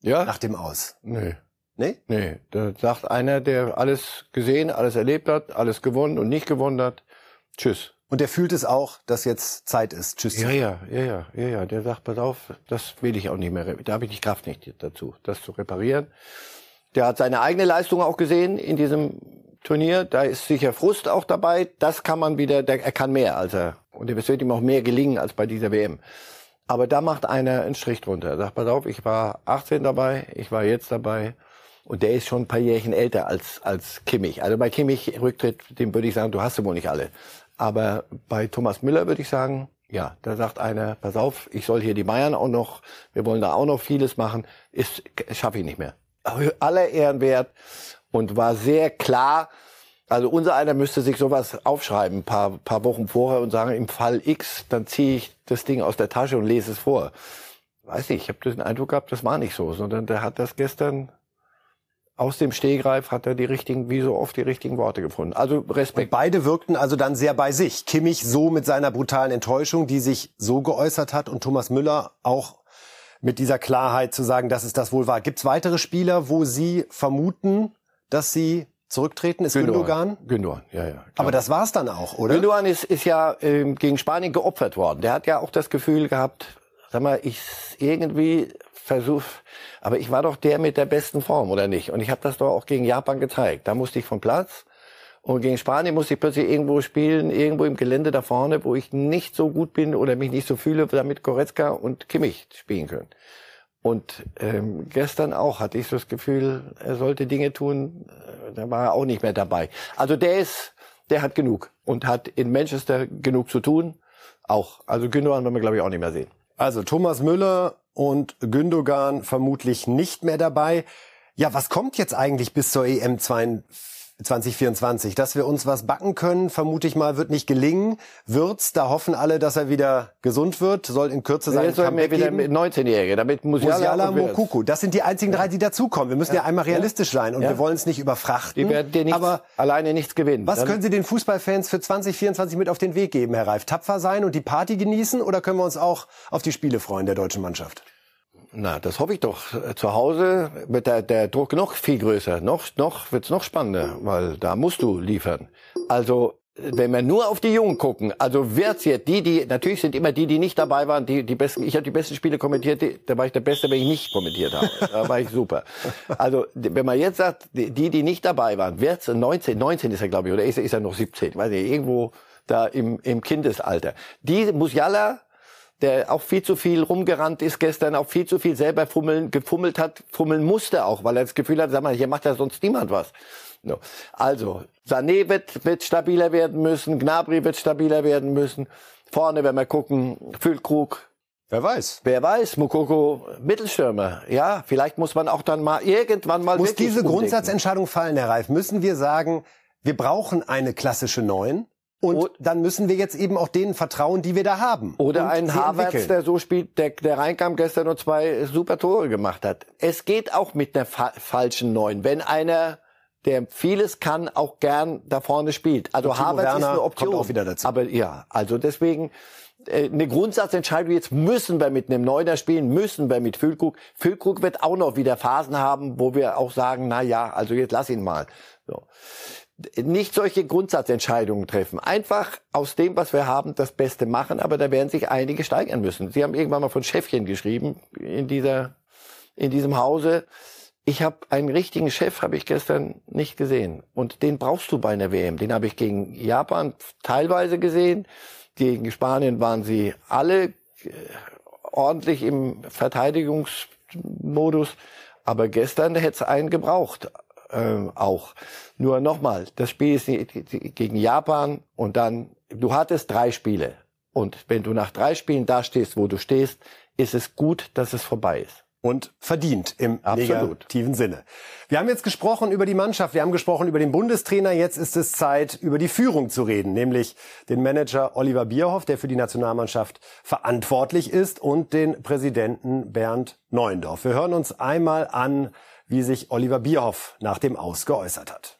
Speaker 2: ja? nach dem Aus.
Speaker 1: Nee. Nee? Nee. Da sagt einer, der alles gesehen, alles erlebt hat, alles gewonnen und nicht gewonnen hat, tschüss.
Speaker 2: Und der fühlt es auch, dass jetzt Zeit ist. Tschüss.
Speaker 1: Ja, ja, ja, ja, ja, ja. Der sagt, pass auf, das will ich auch nicht mehr. Da habe ich die Kraft nicht dazu, das zu reparieren. Der hat seine eigene Leistung auch gesehen in diesem Turnier. Da ist sicher Frust auch dabei. Das kann man wieder, der, er kann mehr als er. Und es wird ihm auch mehr gelingen als bei dieser WM. Aber da macht einer einen Strich drunter. Er sagt, pass auf, ich war 18 dabei, ich war jetzt dabei. Und der ist schon ein paar Jährchen älter als, als Kimmich. Also bei Kimmich Rücktritt, dem würde ich sagen, du hast sie wohl nicht alle. Aber bei Thomas Müller würde ich sagen, ja, da sagt einer, pass auf, ich soll hier die Bayern auch noch, wir wollen da auch noch vieles machen, ist, schaffe ich nicht mehr. Aller Ehren wert und war sehr klar. Also unser einer müsste sich sowas aufschreiben, paar, paar Wochen vorher und sagen, im Fall X, dann ziehe ich das Ding aus der Tasche und lese es vor. Weiß nicht, ich habe den Eindruck gehabt, das war nicht so, sondern der hat das gestern aus dem Stehgreif hat er die richtigen, wie so oft die richtigen Worte gefunden. Also Respekt.
Speaker 2: Und beide wirkten also dann sehr bei sich. Kimmich so mit seiner brutalen Enttäuschung, die sich so geäußert hat und Thomas Müller auch mit dieser Klarheit zu sagen, dass es das wohl war. Gibt es weitere Spieler, wo Sie vermuten, dass sie zurücktreten? Ist Gündogan?
Speaker 1: Gündogan, ja, ja. Klar.
Speaker 2: Aber das war's dann auch, oder?
Speaker 1: Gündogan ist, ist ja ähm, gegen Spanien geopfert worden. Der hat ja auch das Gefühl gehabt, sag mal, ich irgendwie versuch, aber ich war doch der mit der besten Form, oder nicht? Und ich habe das doch auch gegen Japan gezeigt. Da musste ich vom Platz. Und gegen Spanien musste ich plötzlich irgendwo spielen, irgendwo im Gelände da vorne, wo ich nicht so gut bin oder mich nicht so fühle, damit Goretzka und Kimmich spielen können. Und ähm, gestern auch hatte ich so das Gefühl, er sollte Dinge tun, äh, da war er auch nicht mehr dabei. Also der ist, der hat genug und hat in Manchester genug zu tun. Auch. Also Gündogan werden wir, glaube ich, auch nicht mehr sehen.
Speaker 2: Also Thomas Müller und Gündogan vermutlich nicht mehr dabei. Ja, was kommt jetzt eigentlich bis zur EM 42? 2024. Dass wir uns was backen können, vermute ich mal, wird nicht gelingen. Wird's, da hoffen alle, dass er wieder gesund wird, soll in Kürze sein. Jetzt
Speaker 1: soll mir wieder 19-Jährige, damit Musiala, Musiala
Speaker 2: Mokuku. Das sind die einzigen drei, die dazukommen. Wir müssen ja, ja einmal realistisch sein und ja. wir wollen es nicht überfrachten.
Speaker 1: Die werden dir nichts, aber alleine nichts gewinnen.
Speaker 2: Was können Sie den Fußballfans für 2024 mit auf den Weg geben, Herr Reif? Tapfer sein und die Party genießen oder können wir uns auch auf die Spiele freuen der deutschen Mannschaft?
Speaker 1: Na, das hoffe ich doch. Zu Hause wird der, der Druck noch viel größer. Noch, noch wird's noch spannender, weil da musst du liefern. Also, wenn wir nur auf die Jungen gucken, also wird's jetzt die, die, natürlich sind immer die, die nicht dabei waren, die, die besten, ich habe die besten Spiele kommentiert, die, da war ich der Beste, wenn ich nicht kommentiert habe. Da war ich super. Also, wenn man jetzt sagt, die, die nicht dabei waren, wird's 19, 19 ist er, glaube ich, oder ist, ist er noch 17, weiß nicht, irgendwo da im, im Kindesalter. Die Musiala, der auch viel zu viel rumgerannt ist gestern, auch viel zu viel selber fummeln, gefummelt hat, fummeln musste auch, weil er das Gefühl hat, sag mal, hier macht ja sonst niemand was. No. Also, Sané wird, wird stabiler werden müssen, Gnabry wird stabiler werden müssen. Vorne, wenn wir gucken, Füllkrug.
Speaker 2: Wer weiß.
Speaker 1: Wer weiß, Mukoko, Mittelstürmer. Ja, vielleicht muss man auch dann mal irgendwann mal.
Speaker 2: Muss diese umdenken. Grundsatzentscheidung fallen, Herr Reif? Müssen wir sagen, wir brauchen eine klassische Neun? Und o dann müssen wir jetzt eben auch denen vertrauen, die wir da haben.
Speaker 1: Oder einen Havertz, der so spielt, der, der reinkam gestern und zwei super Tore gemacht hat. Es geht auch mit einer fa falschen Neun. Wenn einer der vieles kann, auch gern da vorne spielt. Also Havertz ist eine Option.
Speaker 2: Kommt auch wieder dazu.
Speaker 1: Aber ja, also deswegen äh, eine Grundsatzentscheidung, jetzt müssen wir mit einem Neuner spielen, müssen wir mit Füllkrug. Füllkrug wird auch noch wieder Phasen haben, wo wir auch sagen, na ja, also jetzt lass ihn mal. So. Nicht solche Grundsatzentscheidungen treffen. Einfach aus dem, was wir haben, das Beste machen, aber da werden sich einige steigern müssen. Sie haben irgendwann mal von Chefchen geschrieben in dieser, in diesem Hause. Ich habe einen richtigen Chef, habe ich gestern nicht gesehen. Und den brauchst du bei einer WM. Den habe ich gegen Japan teilweise gesehen. Gegen Spanien waren sie alle äh, ordentlich im Verteidigungsmodus. Aber gestern hätte es einen gebraucht. Äh, auch. Nur nochmal, das Spiel ist gegen Japan und dann, du hattest drei Spiele. Und wenn du nach drei Spielen da stehst, wo du stehst, ist es gut, dass es vorbei ist
Speaker 2: und verdient im Absolut. negativen Sinne. Wir haben jetzt gesprochen über die Mannschaft, wir haben gesprochen über den Bundestrainer, jetzt ist es Zeit, über die Führung zu reden, nämlich den Manager Oliver Bierhoff, der für die Nationalmannschaft verantwortlich ist, und den Präsidenten Bernd Neuendorf. Wir hören uns einmal an, wie sich Oliver Bierhoff nach dem Aus geäußert hat.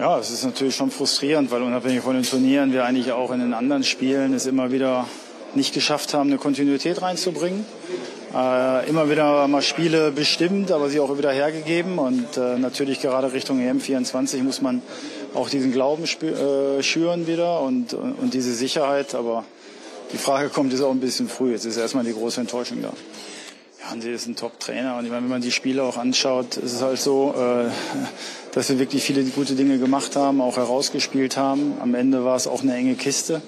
Speaker 11: Ja, es ist natürlich schon frustrierend, weil unabhängig von den Turnieren wir eigentlich auch in den anderen Spielen es immer wieder nicht geschafft haben, eine Kontinuität reinzubringen äh, immer wieder mal Spiele bestimmt, aber sie auch wieder hergegeben. Und äh, natürlich gerade Richtung EM24 muss man auch diesen Glauben äh, schüren wieder und, und diese Sicherheit. Aber die Frage kommt jetzt auch ein bisschen früh. Jetzt ist erstmal die große Enttäuschung da. Ja, Hansi ist ein Top-Trainer und ich meine, wenn man die Spiele auch anschaut, ist es halt so, äh, dass wir wirklich viele gute Dinge gemacht haben, auch herausgespielt haben. Am Ende war es auch eine enge Kiste.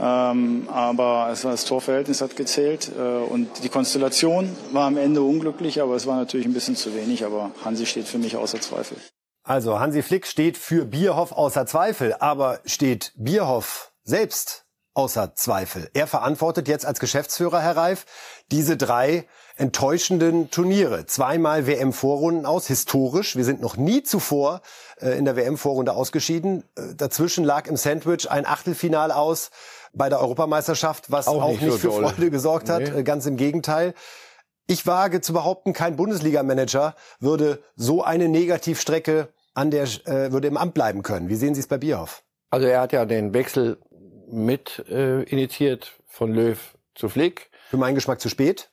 Speaker 11: Ähm, aber es war das Torverhältnis hat gezählt äh, und die Konstellation war am Ende unglücklich, aber es war natürlich ein bisschen zu wenig. Aber Hansi steht für mich außer Zweifel.
Speaker 2: Also Hansi Flick steht für Bierhoff außer Zweifel, aber steht Bierhoff selbst außer Zweifel? Er verantwortet jetzt als Geschäftsführer, Herr Reif, diese drei enttäuschenden Turniere. Zweimal WM-Vorrunden aus, historisch. Wir sind noch nie zuvor äh, in der WM-Vorrunde ausgeschieden. Äh, dazwischen lag im Sandwich ein Achtelfinale aus bei der Europameisterschaft, was auch, auch nicht, nicht für doll. Freude gesorgt hat. Nee. Äh, ganz im Gegenteil. Ich wage zu behaupten, kein Bundesliga-Manager würde so eine Negativstrecke an der äh, würde im Amt bleiben können. Wie sehen Sie es bei Bierhoff?
Speaker 1: Also er hat ja den Wechsel mit äh, initiiert von Löw zu Flick.
Speaker 2: Für meinen Geschmack zu spät.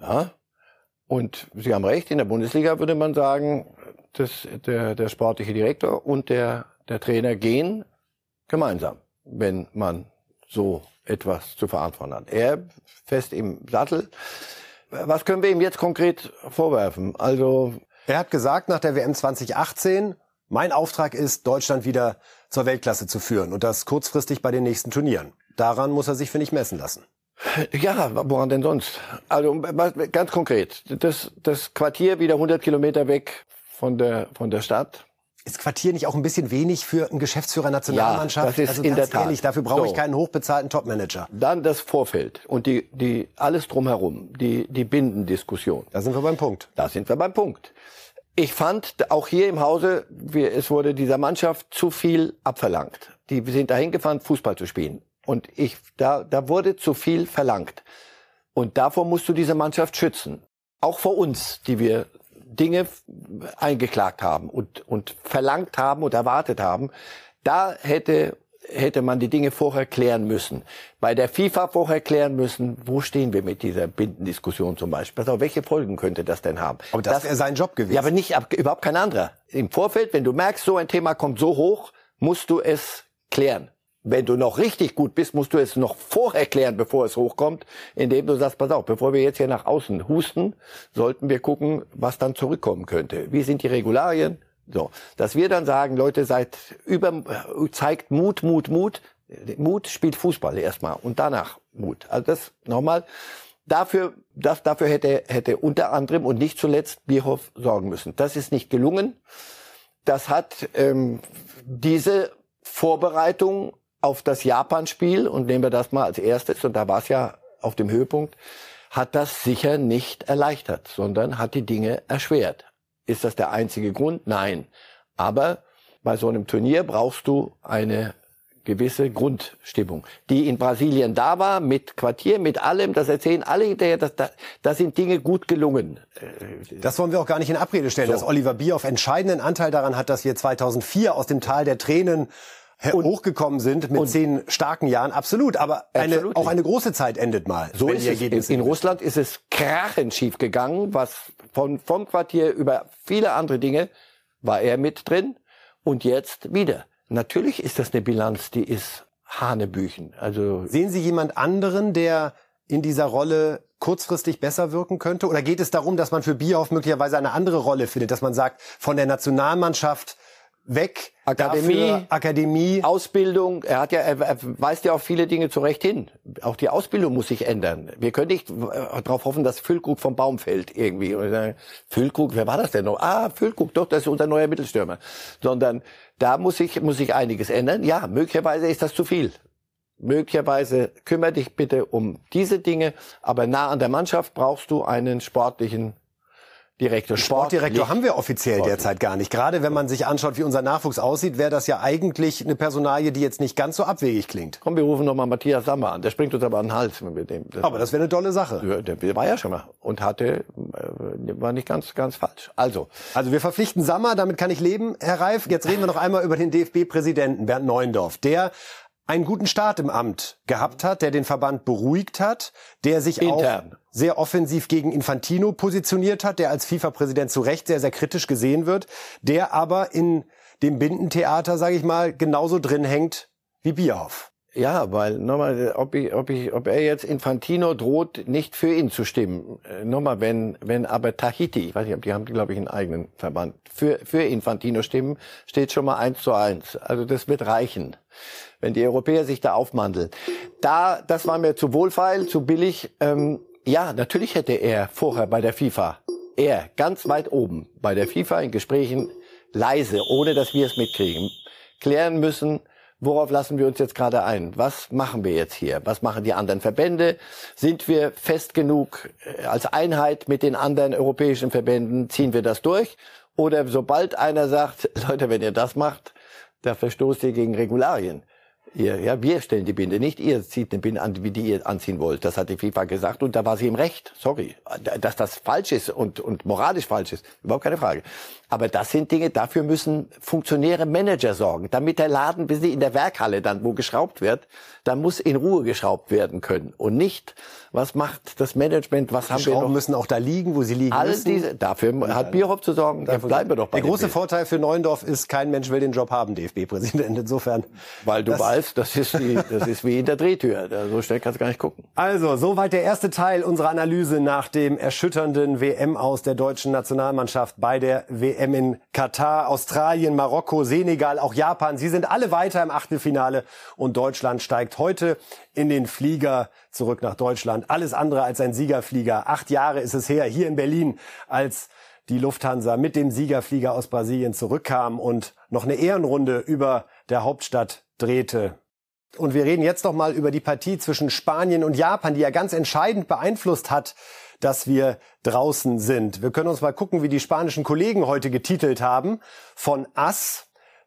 Speaker 1: Ja. Und Sie haben recht, in der Bundesliga würde man sagen, dass der, der sportliche Direktor und der, der Trainer gehen gemeinsam, wenn man so etwas zu verantworten hat. Er fest im Sattel. Was können wir ihm jetzt konkret vorwerfen? Also
Speaker 2: er hat gesagt nach der WM 2018, mein Auftrag ist, Deutschland wieder zur Weltklasse zu führen und das kurzfristig bei den nächsten Turnieren. Daran muss er sich, finde ich, messen lassen.
Speaker 1: Ja, woran denn sonst? Also ganz konkret, das, das Quartier wieder 100 Kilometer weg von der, von der Stadt.
Speaker 2: Ist Quartier nicht auch ein bisschen wenig für einen Geschäftsführer Nationalmannschaft?
Speaker 1: Ja, das ist also in der Tat. Ehrlich,
Speaker 2: dafür brauche so. ich keinen hochbezahlten Topmanager.
Speaker 1: Dann das Vorfeld und die, die, alles drumherum, die, die Bindendiskussion.
Speaker 2: Da sind wir beim Punkt.
Speaker 1: Da sind wir beim Punkt. Ich fand auch hier im Hause, wir, es wurde dieser Mannschaft zu viel abverlangt. Die sind dahin gefahren, Fußball zu spielen. Und ich, da, da wurde zu viel verlangt. Und davor musst du diese Mannschaft schützen. Auch vor uns, die wir Dinge eingeklagt haben und, und verlangt haben und erwartet haben. Da hätte hätte man die Dinge vorher klären müssen. Bei der FIFA vorher klären müssen, wo stehen wir mit dieser Bindendiskussion zum Beispiel. Also welche Folgen könnte das denn haben?
Speaker 2: Aber das, das wäre sein Job gewesen.
Speaker 1: Ja, aber nicht, überhaupt kein anderer. Im Vorfeld, wenn du merkst, so ein Thema kommt so hoch, musst du es klären wenn du noch richtig gut bist, musst du es noch vorher klären, bevor es hochkommt, indem du sagst, pass auf, bevor wir jetzt hier nach außen husten, sollten wir gucken, was dann zurückkommen könnte. Wie sind die Regularien? So, dass wir dann sagen, Leute, seid über, zeigt Mut, Mut, Mut. Mut spielt Fußball erstmal und danach Mut. Also das nochmal. Dafür, das, dafür hätte, hätte unter anderem und nicht zuletzt Bierhoff sorgen müssen. Das ist nicht gelungen. Das hat ähm, diese Vorbereitung auf das Japan-Spiel, und nehmen wir das mal als erstes, und da war es ja auf dem Höhepunkt, hat das sicher nicht erleichtert, sondern hat die Dinge erschwert. Ist das der einzige Grund? Nein. Aber bei so einem Turnier brauchst du eine gewisse Grundstimmung, die in Brasilien da war, mit Quartier, mit allem, das erzählen alle hinterher, dass da, da sind Dinge gut gelungen.
Speaker 2: Das wollen wir auch gar nicht in Abrede stellen, so. dass Oliver Bierhoff entscheidenden Anteil daran hat, dass wir 2004 aus dem Tal der Tränen und, hochgekommen sind mit zehn starken Jahren, absolut. Aber eine, auch eine große Zeit endet mal.
Speaker 1: So ist es. In, in Russland ist es krachend schief gegangen, was von, vom Quartier über viele andere Dinge war er mit drin und jetzt wieder. Natürlich ist das eine Bilanz, die ist Hanebüchen. Also
Speaker 2: sehen Sie jemand anderen, der in dieser Rolle kurzfristig besser wirken könnte? Oder geht es darum, dass man für Bierhoff möglicherweise eine andere Rolle findet, dass man sagt, von der Nationalmannschaft weg.
Speaker 1: Akademie,
Speaker 2: dafür, Akademie,
Speaker 1: Ausbildung. Er hat ja, er, weist ja auf viele Dinge zurecht hin. Auch die Ausbildung muss sich ändern. Wir können nicht äh, darauf hoffen, dass Füllkrug vom Baum fällt irgendwie. Füllkrug, wer war das denn noch? Ah, Füllkrug, doch, das ist unser neuer Mittelstürmer. Sondern da muss sich muss sich einiges ändern. Ja, möglicherweise ist das zu viel. Möglicherweise kümmere dich bitte um diese Dinge, aber nah an der Mannschaft brauchst du einen sportlichen Direktor.
Speaker 2: Sportdirektor haben wir offiziell Sportlich. derzeit gar nicht. Gerade wenn man sich anschaut, wie unser Nachwuchs aussieht, wäre das ja eigentlich eine Personalie, die jetzt nicht ganz so abwegig klingt.
Speaker 1: Komm, wir rufen nochmal Matthias Sammer an. Der springt uns aber an den Hals mit dem.
Speaker 2: Das aber das wäre eine tolle Sache.
Speaker 1: Ja, der war ja schon mal und hatte, äh, war nicht ganz, ganz falsch. Also.
Speaker 2: Also wir verpflichten Sammer, damit kann ich leben, Herr Reif. Jetzt reden wir noch einmal über den DFB-Präsidenten Bernd Neuendorf. Der einen guten Start im Amt gehabt hat, der den Verband beruhigt hat, der sich Intern. auch sehr offensiv gegen Infantino positioniert hat, der als FIFA-Präsident zu Recht sehr, sehr kritisch gesehen wird, der aber in dem Bindentheater, sage ich mal, genauso drin hängt wie Bierhoff.
Speaker 1: Ja, weil nochmal, ob, ich, ob, ich, ob er jetzt Infantino droht, nicht für ihn zu stimmen. Äh, nochmal, wenn, wenn aber Tahiti, ich weiß nicht, die haben, glaube ich, einen eigenen Verband, für, für Infantino stimmen, steht schon mal eins zu eins. Also das wird reichen wenn die Europäer sich da aufmandeln. Da, das war mir zu wohlfeil, zu billig. Ähm, ja, natürlich hätte er vorher bei der FIFA, er ganz weit oben bei der FIFA in Gesprächen leise, ohne dass wir es mitkriegen, klären müssen, worauf lassen wir uns jetzt gerade ein? Was machen wir jetzt hier? Was machen die anderen Verbände? Sind wir fest genug äh, als Einheit mit den anderen europäischen Verbänden? Ziehen wir das durch? Oder sobald einer sagt, Leute, wenn ihr das macht, da verstoßt ihr gegen Regularien, Ihr, ja, wir stellen die Binde, nicht ihr zieht eine Binde an, wie die ihr anziehen wollt. Das hat die FIFA gesagt und da war sie im Recht. Sorry. Dass das falsch ist und, und moralisch falsch ist, überhaupt keine Frage. Aber das sind Dinge, dafür müssen funktionäre Manager sorgen. Damit der Laden, bis in der Werkhalle dann, wo geschraubt wird, da muss in Ruhe geschraubt werden können. Und nicht, was macht das Management, was haben wir noch?
Speaker 2: müssen auch da liegen, wo sie liegen
Speaker 1: All
Speaker 2: müssen.
Speaker 1: Diese, dafür hat Bierhoff zu sorgen, ja, bleiben wir doch
Speaker 2: bei Der große Vorteil für Neuendorf ist, kein Mensch will den Job haben, DFB-Präsident. Insofern.
Speaker 1: Weil du weißt, das ist, die, das ist wie in der Drehtür. So schnell kannst du gar nicht gucken.
Speaker 2: Also, soweit der erste Teil unserer Analyse nach dem erschütternden WM aus der deutschen Nationalmannschaft bei der WM in Katar, Australien, Marokko, Senegal, auch Japan. Sie sind alle weiter im Achtelfinale und Deutschland steigt heute in den Flieger zurück nach Deutschland. Alles andere als ein Siegerflieger. Acht Jahre ist es her, hier in Berlin, als die Lufthansa mit dem Siegerflieger aus Brasilien zurückkam und noch eine Ehrenrunde über der Hauptstadt drehte. Und wir reden jetzt noch mal über die Partie zwischen Spanien und Japan, die ja ganz entscheidend beeinflusst hat, dass wir draußen sind. Wir können uns mal gucken, wie die spanischen Kollegen heute getitelt haben. Von Ass,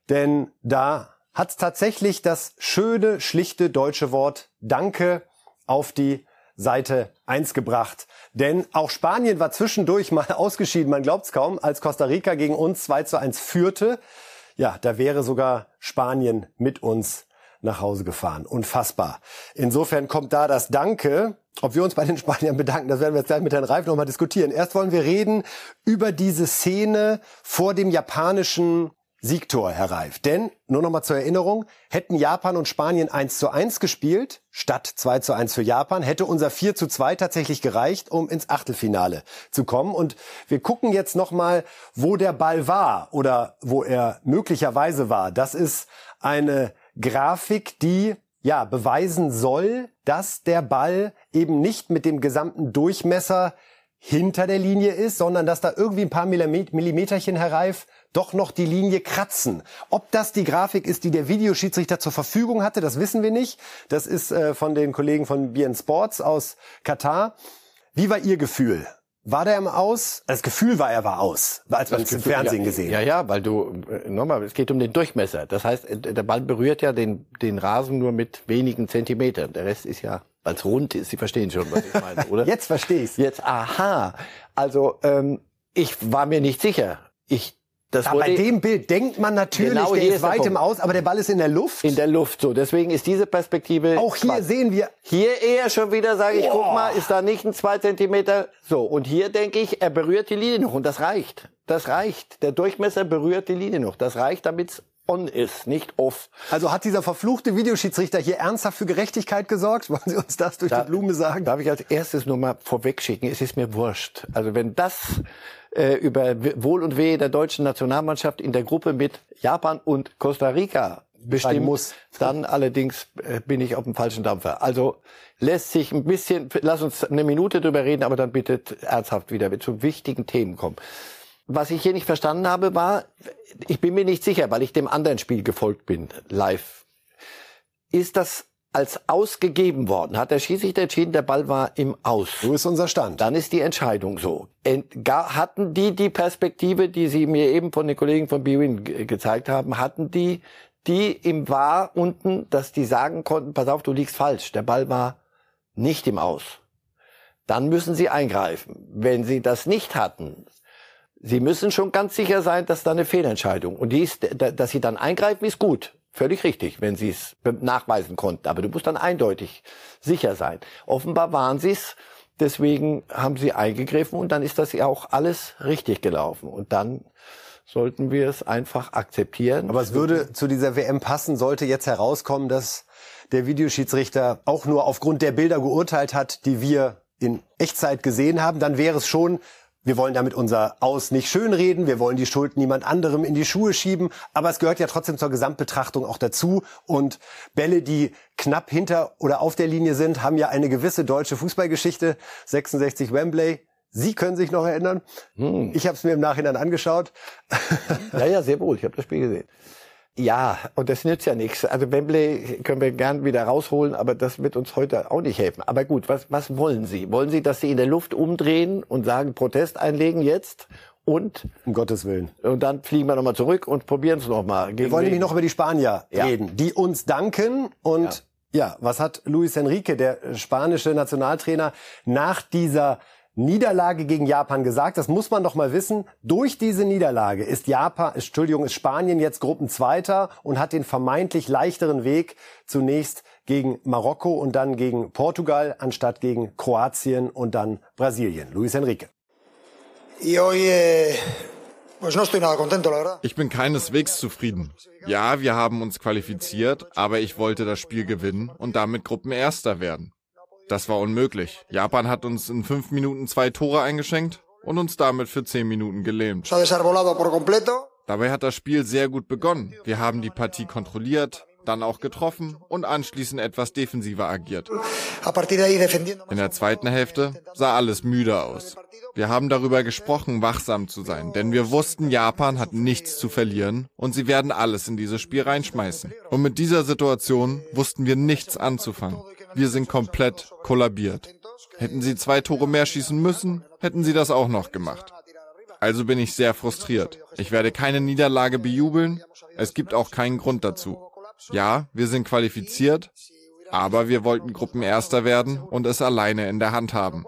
Speaker 2: denn da hat tatsächlich das schöne, schlichte deutsche Wort Danke auf die Seite 1 gebracht. Denn auch Spanien war zwischendurch mal ausgeschieden, man glaubt's kaum, als Costa Rica gegen uns 2 zu 1 führte. Ja, da wäre sogar Spanien mit uns nach Hause gefahren. Unfassbar. Insofern kommt da das Danke. Ob wir uns bei den Spaniern bedanken, das werden wir jetzt gleich mit Herrn Reif nochmal diskutieren. Erst wollen wir reden über diese Szene vor dem japanischen Siegtor, Herr Reif. Denn, nur noch mal zur Erinnerung, hätten Japan und Spanien 1 zu 1 gespielt, statt 2 zu 1 für Japan, hätte unser 4 zu 2 tatsächlich gereicht, um ins Achtelfinale zu kommen. Und wir gucken jetzt noch mal, wo der Ball war oder wo er möglicherweise war. Das ist eine Grafik, die ja beweisen soll, dass der Ball eben nicht mit dem gesamten Durchmesser hinter der Linie ist, sondern dass da irgendwie ein paar Millimeterchen, Herr Reif, doch noch die Linie kratzen. Ob das die Grafik ist, die der Videoschiedsrichter zur Verfügung hatte, das wissen wir nicht. Das ist äh, von den Kollegen von BN Sports aus Katar. Wie war Ihr Gefühl? War der im Aus? Das Gefühl war, er war aus, als man es im Fernsehen
Speaker 1: ja,
Speaker 2: gesehen
Speaker 1: Ja, ja, weil du, äh, nochmal, es geht um den Durchmesser. Das heißt, äh, der Ball berührt ja den, den Rasen nur mit wenigen Zentimetern. Der Rest ist ja, weil es rund ist. Sie verstehen schon, was ich meine, oder?
Speaker 2: Jetzt verstehe ich's.
Speaker 1: Jetzt, aha. Also, ähm, ich war mir nicht sicher. Ich das
Speaker 2: ja, bei dem Bild denkt man natürlich, genau der ist weit im Aus, aber der Ball ist in der Luft.
Speaker 1: In der Luft, so. Deswegen ist diese Perspektive.
Speaker 2: Auch hier
Speaker 1: Quatsch.
Speaker 2: sehen wir.
Speaker 1: Hier eher schon wieder, sage ich, oh. guck mal, ist da nicht ein zwei Zentimeter. So. Und hier denke ich, er berührt die Linie noch. Und das reicht. Das reicht. Der Durchmesser berührt die Linie noch. Das reicht, damit's on ist, nicht off.
Speaker 2: Also hat dieser verfluchte Videoschiedsrichter hier ernsthaft für Gerechtigkeit gesorgt? Wollen Sie uns das durch da, die Blume sagen?
Speaker 1: Darf ich als erstes nur mal vorwegschicken, es ist mir wurscht. Also wenn das äh, über Wohl und Wehe der deutschen Nationalmannschaft in der Gruppe mit Japan und Costa Rica bestimmen muss, dann allerdings äh, bin ich auf dem falschen Dampfer. Also lässt sich ein bisschen, lass uns eine Minute drüber reden, aber dann bitte ernsthaft wieder zu wichtigen Themen kommen. Was ich hier nicht verstanden habe, war, ich bin mir nicht sicher, weil ich dem anderen Spiel gefolgt bin, live. Ist das als ausgegeben worden. Hat der Schiedsrichter entschieden, der Ball war im Aus.
Speaker 2: So ist unser Stand.
Speaker 1: Dann ist die Entscheidung so. hatten die die Perspektive, die Sie mir eben von den Kollegen von BWin gezeigt haben, hatten die die im War unten, dass die sagen konnten, pass auf, du liegst falsch, der Ball war nicht im Aus. Dann müssen sie eingreifen. Wenn sie das nicht hatten, sie müssen schon ganz sicher sein, dass da eine Fehlentscheidung. Und die ist, dass sie dann eingreifen, ist gut. Völlig richtig, wenn sie es nachweisen konnten. Aber du musst dann eindeutig sicher sein. Offenbar waren sie es. Deswegen haben sie eingegriffen und dann ist das ja auch alles richtig gelaufen. Und dann sollten wir es einfach akzeptieren.
Speaker 2: Aber es würde zu dieser WM passen, sollte jetzt herauskommen, dass der Videoschiedsrichter auch nur aufgrund der Bilder geurteilt hat, die wir in Echtzeit gesehen haben, dann wäre es schon wir wollen damit unser Aus nicht schönreden, wir wollen die Schuld niemand anderem in die Schuhe schieben, aber es gehört ja trotzdem zur Gesamtbetrachtung auch dazu. Und Bälle, die knapp hinter oder auf der Linie sind, haben ja eine gewisse deutsche Fußballgeschichte. 66 Wembley, Sie können sich noch erinnern. Hm. Ich habe es mir im Nachhinein angeschaut.
Speaker 1: Ja, ja, sehr wohl. Ich habe das Spiel gesehen. Ja, und das nützt ja nichts. Also Wembley können wir gern wieder rausholen, aber das wird uns heute auch nicht helfen. Aber gut, was, was wollen Sie? Wollen Sie, dass Sie in der Luft umdrehen und sagen, Protest einlegen jetzt? Und
Speaker 2: um Gottes Willen.
Speaker 1: Und dann fliegen wir nochmal zurück und probieren es nochmal.
Speaker 2: Wir wollen nämlich noch über die Spanier ja. reden, die uns danken. Und ja. ja, was hat Luis Enrique, der spanische Nationaltrainer, nach dieser Niederlage gegen Japan gesagt. Das muss man doch mal wissen. Durch diese Niederlage ist Japan, Entschuldigung, ist Spanien jetzt Gruppenzweiter und hat den vermeintlich leichteren Weg zunächst gegen Marokko und dann gegen Portugal anstatt gegen Kroatien und dann Brasilien. Luis Enrique.
Speaker 12: Ich bin keineswegs zufrieden. Ja, wir haben uns qualifiziert, aber ich wollte das Spiel gewinnen und damit Gruppenerster werden. Das war unmöglich. Japan hat uns in fünf Minuten zwei Tore eingeschenkt und uns damit für zehn Minuten gelähmt. Dabei hat das Spiel sehr gut begonnen. Wir haben die Partie kontrolliert, dann auch getroffen und anschließend etwas defensiver agiert. In der zweiten Hälfte sah alles müde aus. Wir haben darüber gesprochen, wachsam zu sein, denn wir wussten, Japan hat nichts zu verlieren und sie werden alles in dieses Spiel reinschmeißen. Und mit dieser Situation wussten wir nichts anzufangen. Wir sind komplett kollabiert. Hätten sie zwei Tore mehr schießen müssen, hätten sie das auch noch gemacht. Also bin ich sehr frustriert. Ich werde keine Niederlage bejubeln. Es gibt auch keinen Grund dazu. Ja, wir sind qualifiziert, aber wir wollten Gruppenerster werden und es alleine in der Hand haben.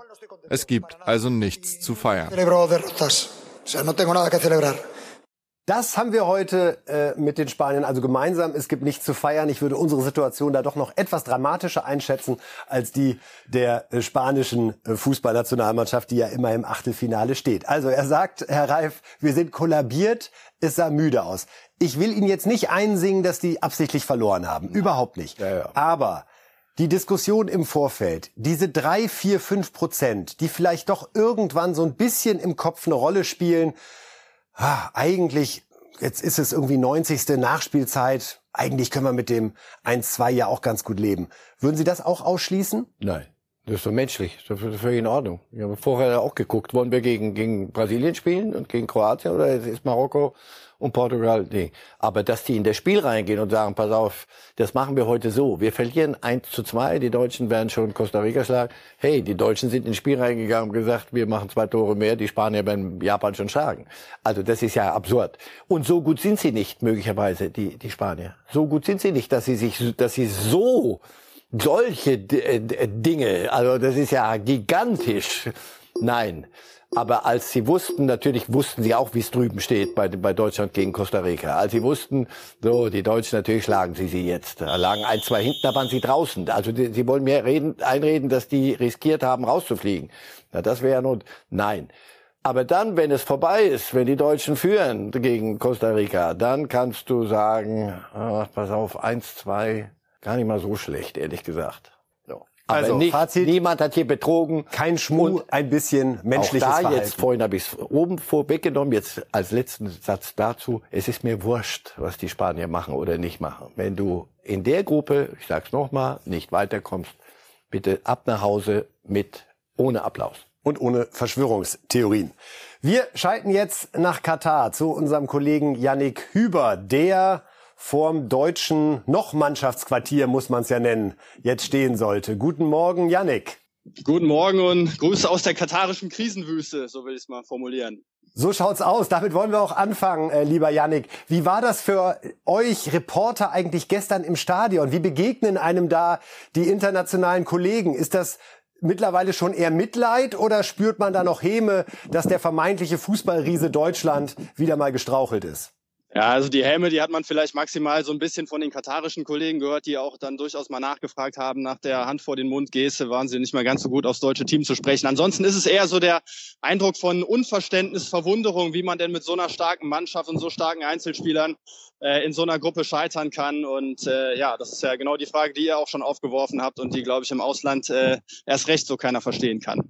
Speaker 12: Es gibt also nichts zu feiern.
Speaker 2: Das haben wir heute äh, mit den Spaniern also gemeinsam. Es gibt nichts zu feiern. Ich würde unsere Situation da doch noch etwas dramatischer einschätzen als die der äh, spanischen äh, Fußballnationalmannschaft, die ja immer im Achtelfinale steht. Also er sagt, Herr Reif, wir sind kollabiert. Es sah müde aus. Ich will Ihnen jetzt nicht einsingen, dass die absichtlich verloren haben. Überhaupt nicht. Ja, ja. Aber die Diskussion im Vorfeld, diese drei, vier, fünf Prozent, die vielleicht doch irgendwann so ein bisschen im Kopf eine Rolle spielen, ah, eigentlich, jetzt ist es irgendwie 90. Nachspielzeit, eigentlich können wir mit dem 1-2 ja auch ganz gut leben. Würden Sie das auch ausschließen?
Speaker 1: Nein. Das ist so menschlich, das ist völlig in Ordnung. Ich habe vorher auch geguckt, wollen wir gegen, gegen Brasilien spielen und gegen Kroatien oder ist Marokko und Portugal? Nee. Aber dass die in das Spiel reingehen und sagen, pass auf, das machen wir heute so. Wir verlieren 1 zu 2, die Deutschen werden schon Costa Rica schlagen. Hey, die Deutschen sind ins Spiel reingegangen und gesagt, wir machen zwei Tore mehr, die Spanier werden Japan schon schlagen. Also das ist ja absurd. Und so gut sind sie nicht, möglicherweise, die, die Spanier. So gut sind sie nicht, dass sie sich, dass sie so solche äh, Dinge, also das ist ja gigantisch. Nein. Aber als sie wussten, natürlich wussten sie auch, wie es drüben steht bei, bei Deutschland gegen Costa Rica. Als sie wussten, so, die Deutschen, natürlich schlagen sie sie jetzt. Da lagen ein, zwei hinten, da waren sie draußen. Also die, sie wollen mir reden, einreden, dass die riskiert haben, rauszufliegen. Na, das wäre ja nur, nein. Aber dann, wenn es vorbei ist, wenn die Deutschen führen gegen Costa Rica, dann kannst du sagen, ach, pass auf, eins, zwei, gar nicht mal so schlecht, ehrlich gesagt. Aber
Speaker 2: Also,
Speaker 1: nicht,
Speaker 2: Fazit.
Speaker 1: niemand hat hier betrogen.
Speaker 2: Kein Schmuh, ein bisschen menschliches
Speaker 1: auch da
Speaker 2: Verhalten.
Speaker 1: jetzt, vorhin habe ich es oben vorweggenommen, jetzt als letzten Satz dazu, es ist mir wurscht, was die Spanier machen oder nicht machen. Wenn du in der Gruppe, ich sag's nochmal, nicht weiterkommst, bitte ab nach Hause mit, ohne Applaus.
Speaker 2: und ohne Verschwörungstheorien. Wir schalten jetzt nach Katar zu unserem Kollegen Yannick Hüber, der vorm deutschen noch Mannschaftsquartier, muss man es ja nennen, jetzt stehen sollte. Guten Morgen, Yannick.
Speaker 13: Guten Morgen und Grüße aus der katarischen Krisenwüste, so will ich es mal formulieren.
Speaker 2: So schaut's aus. Damit wollen wir auch anfangen, äh, lieber Yannick. Wie war das für euch Reporter eigentlich gestern im Stadion? Wie begegnen einem da die internationalen Kollegen? Ist das mittlerweile schon eher Mitleid oder spürt man da noch Häme, dass der vermeintliche Fußballriese Deutschland wieder mal gestrauchelt ist?
Speaker 13: Ja, also die Helme, die hat man vielleicht maximal so ein bisschen von den katarischen Kollegen gehört, die auch dann durchaus mal nachgefragt haben nach der Hand vor den Mund Geste, waren sie nicht mehr ganz so gut aufs deutsche Team zu sprechen. Ansonsten ist es eher so der Eindruck von Unverständnis, Verwunderung, wie man denn mit so einer starken Mannschaft und so starken Einzelspielern äh, in so einer Gruppe scheitern kann. Und äh, ja, das ist ja genau die Frage, die ihr auch schon aufgeworfen habt und die, glaube ich, im Ausland äh, erst recht so keiner verstehen kann.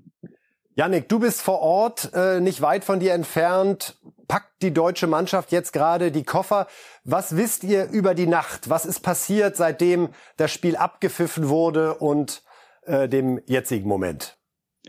Speaker 2: Yannick, du bist vor Ort, äh, nicht weit von dir entfernt. Packt die deutsche Mannschaft jetzt gerade die Koffer? Was wisst ihr über die Nacht? Was ist passiert, seitdem das Spiel abgepfiffen wurde und äh, dem jetzigen Moment?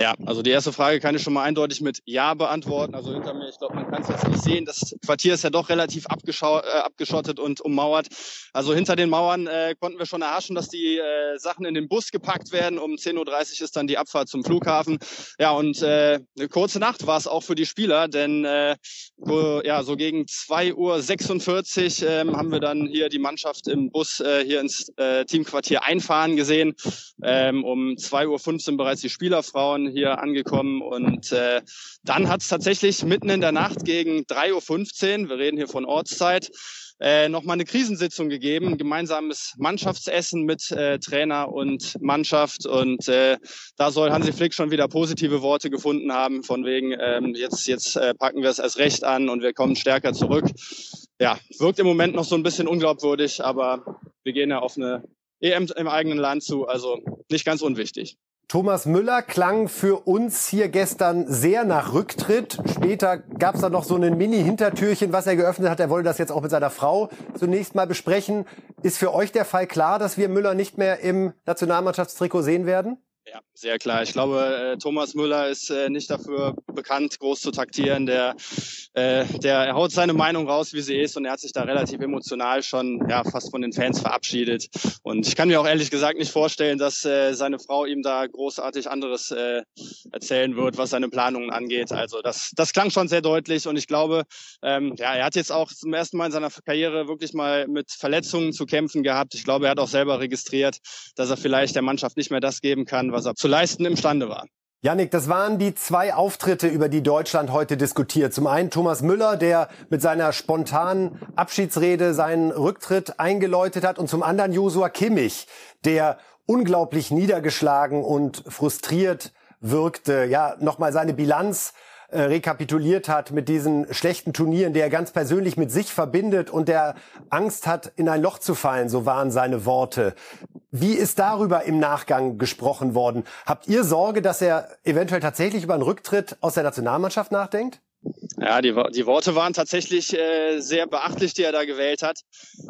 Speaker 13: Ja, also die erste Frage kann ich schon mal eindeutig mit Ja beantworten. Also hinter mir, ich glaube, man kann es jetzt nicht sehen. Das Quartier ist ja doch relativ äh, abgeschottet und ummauert. Also hinter den Mauern äh, konnten wir schon erhaschen, dass die äh, Sachen in den Bus gepackt werden. Um 10.30 Uhr ist dann die Abfahrt zum Flughafen. Ja, und äh, eine kurze Nacht war es auch für die Spieler, denn äh, so, ja, so gegen 2.46 Uhr ähm, haben wir dann hier die Mannschaft im Bus äh, hier ins äh, Teamquartier einfahren gesehen. Ähm, um 2.15 Uhr bereits die Spielerfrauen hier angekommen und äh, dann hat es tatsächlich mitten in der Nacht gegen 3.15 Uhr, wir reden hier von Ortszeit, äh, nochmal eine Krisensitzung gegeben, ein gemeinsames Mannschaftsessen mit äh, Trainer und Mannschaft und äh, da soll Hansi Flick schon wieder positive Worte gefunden haben, von wegen ähm, jetzt, jetzt äh, packen wir es erst recht an und wir kommen stärker zurück. Ja, wirkt im Moment noch so ein bisschen unglaubwürdig, aber wir gehen ja auf eine EM im eigenen Land zu, also nicht ganz unwichtig.
Speaker 2: Thomas Müller klang für uns hier gestern sehr nach Rücktritt. Später gab es da noch so ein Mini-Hintertürchen, was er geöffnet hat. Er wollte das jetzt auch mit seiner Frau zunächst mal besprechen. Ist für euch der Fall klar, dass wir Müller nicht mehr im Nationalmannschaftstrikot sehen werden?
Speaker 13: Ja, sehr klar. Ich glaube, äh, Thomas Müller ist äh, nicht dafür bekannt, groß zu taktieren. Der, äh, der haut seine Meinung raus, wie sie ist, und er hat sich da relativ emotional schon ja, fast von den Fans verabschiedet. Und ich kann mir auch ehrlich gesagt nicht vorstellen, dass seine Frau ihm da großartig anderes äh, erzählen wird, was seine Planungen angeht. Also das, das klang schon sehr deutlich und ich glaube, ähm, ja, er hat jetzt auch zum ersten Mal in seiner Karriere wirklich mal mit Verletzungen zu kämpfen gehabt. Ich glaube, er hat auch selber registriert, dass er vielleicht der Mannschaft nicht mehr das geben kann, was er zu leisten imstande war.
Speaker 2: Yannick, das waren die zwei Auftritte, über die Deutschland heute diskutiert. Zum einen Thomas Müller, der mit seiner spontanen Abschiedsrede seinen Rücktritt eingeläutet hat und zum anderen Josua Kimmich, der unglaublich niedergeschlagen und frustriert wirkte, ja, nochmal seine Bilanz äh, rekapituliert hat mit diesen schlechten Turnieren, der er ganz persönlich mit sich verbindet und der Angst hat, in ein Loch zu fallen, so waren seine Worte. Wie ist darüber im Nachgang gesprochen worden? Habt ihr Sorge, dass er eventuell tatsächlich über einen Rücktritt aus der Nationalmannschaft nachdenkt?
Speaker 13: Ja, die, die Worte waren tatsächlich äh, sehr beachtlich, die er da gewählt hat.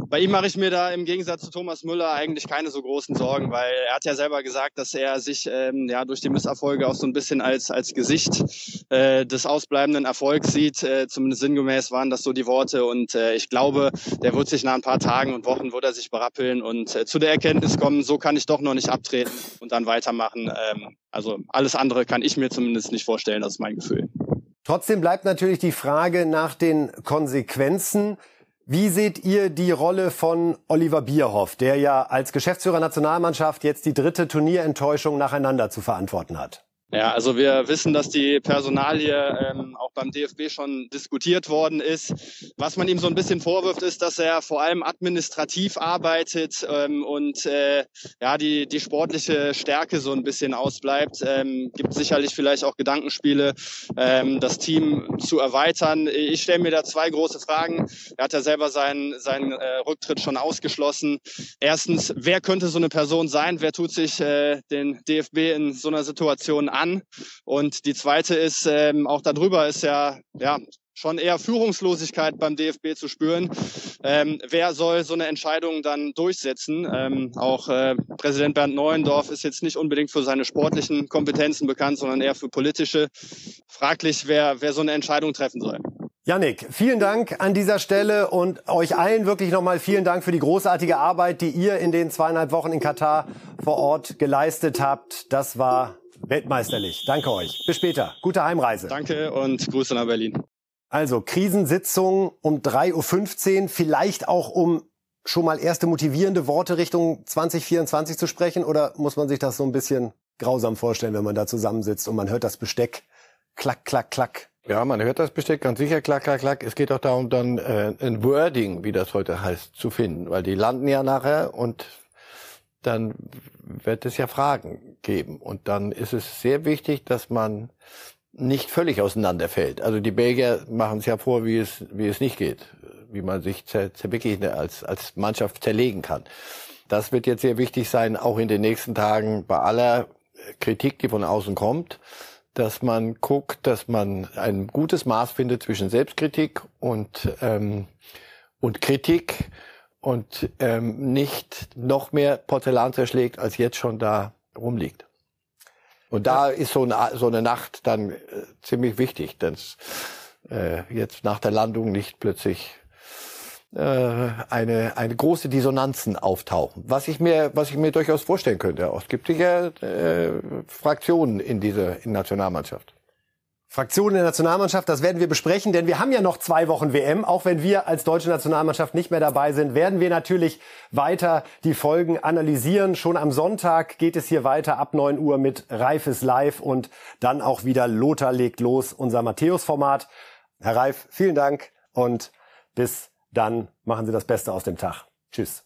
Speaker 13: Bei ihm mache ich mir da im Gegensatz zu Thomas Müller eigentlich keine so großen Sorgen, weil er hat ja selber gesagt, dass er sich ähm, ja durch die Misserfolge auch so ein bisschen als als Gesicht äh, des ausbleibenden Erfolgs sieht. Äh, zumindest sinngemäß waren das so die Worte. Und äh, ich glaube, der wird sich nach ein paar Tagen und Wochen wird er sich berappeln und äh, zu der Erkenntnis kommen, so kann ich doch noch nicht abtreten und dann weitermachen. Ähm, also alles andere kann ich mir zumindest nicht vorstellen, das ist mein Gefühl.
Speaker 2: Trotzdem bleibt natürlich die Frage nach den Konsequenzen. Wie seht ihr die Rolle von Oliver Bierhoff, der ja als Geschäftsführer Nationalmannschaft jetzt die dritte Turnierenttäuschung nacheinander zu verantworten hat?
Speaker 13: Ja, also wir wissen, dass die Personalie ähm, auch beim DFB schon diskutiert worden ist. Was man ihm so ein bisschen vorwirft, ist, dass er vor allem administrativ arbeitet ähm, und äh, ja die die sportliche Stärke so ein bisschen ausbleibt. Ähm, gibt sicherlich vielleicht auch Gedankenspiele, ähm, das Team zu erweitern. Ich stelle mir da zwei große Fragen. Er hat ja selber seinen seinen äh, Rücktritt schon ausgeschlossen. Erstens, wer könnte so eine Person sein? Wer tut sich äh, den DFB in so einer Situation? An. Und die zweite ist, ähm, auch darüber ist ja, ja schon eher Führungslosigkeit beim DFB zu spüren. Ähm, wer soll so eine Entscheidung dann durchsetzen? Ähm, auch äh, Präsident Bernd Neuendorf ist jetzt nicht unbedingt für seine sportlichen Kompetenzen bekannt, sondern eher für politische. Fraglich, wer, wer so eine Entscheidung treffen soll.
Speaker 2: Yannick, vielen Dank an dieser Stelle und euch allen wirklich nochmal vielen Dank für die großartige Arbeit, die ihr in den zweieinhalb Wochen in Katar vor Ort geleistet habt. Das war Weltmeisterlich. Danke euch. Bis später. Gute Heimreise.
Speaker 13: Danke und Grüße nach Berlin.
Speaker 2: Also Krisensitzung um 3.15 Uhr, vielleicht auch um schon mal erste motivierende Worte Richtung 2024 zu sprechen? Oder muss man sich das so ein bisschen grausam vorstellen, wenn man da zusammensitzt und man hört das Besteck klack, klack, klack?
Speaker 1: Ja, man hört das Besteck ganz sicher, klack, klack, klack. Es geht auch darum, dann äh, ein Wording, wie das heute heißt, zu finden. Weil die landen ja nachher und dann wird es ja Fragen geben. Und dann ist es sehr wichtig, dass man nicht völlig auseinanderfällt. Also die Belgier machen es ja vor, wie es, wie es nicht geht, wie man sich zer, wirklich als, als Mannschaft zerlegen kann. Das wird jetzt sehr wichtig sein, auch in den nächsten Tagen bei aller Kritik, die von außen kommt, dass man guckt, dass man ein gutes Maß findet zwischen Selbstkritik und, ähm, und Kritik und ähm, nicht noch mehr Porzellan zerschlägt, als jetzt schon da rumliegt. Und da ist so eine, so eine Nacht dann äh, ziemlich wichtig, dass äh, jetzt nach der Landung nicht plötzlich äh, eine, eine große Dissonanzen auftauchen. Was ich mir, was ich mir durchaus vorstellen könnte. Es gibt ja äh, Fraktionen in dieser in Nationalmannschaft.
Speaker 2: Fraktionen der Nationalmannschaft, das werden wir besprechen, denn wir haben ja noch zwei Wochen WM. Auch wenn wir als deutsche Nationalmannschaft nicht mehr dabei sind, werden wir natürlich weiter die Folgen analysieren. Schon am Sonntag geht es hier weiter ab 9 Uhr mit Reifes Live und dann auch wieder Lothar legt los, unser Matthäus-Format. Herr Reif, vielen Dank und bis dann machen Sie das Beste aus dem Tag. Tschüss.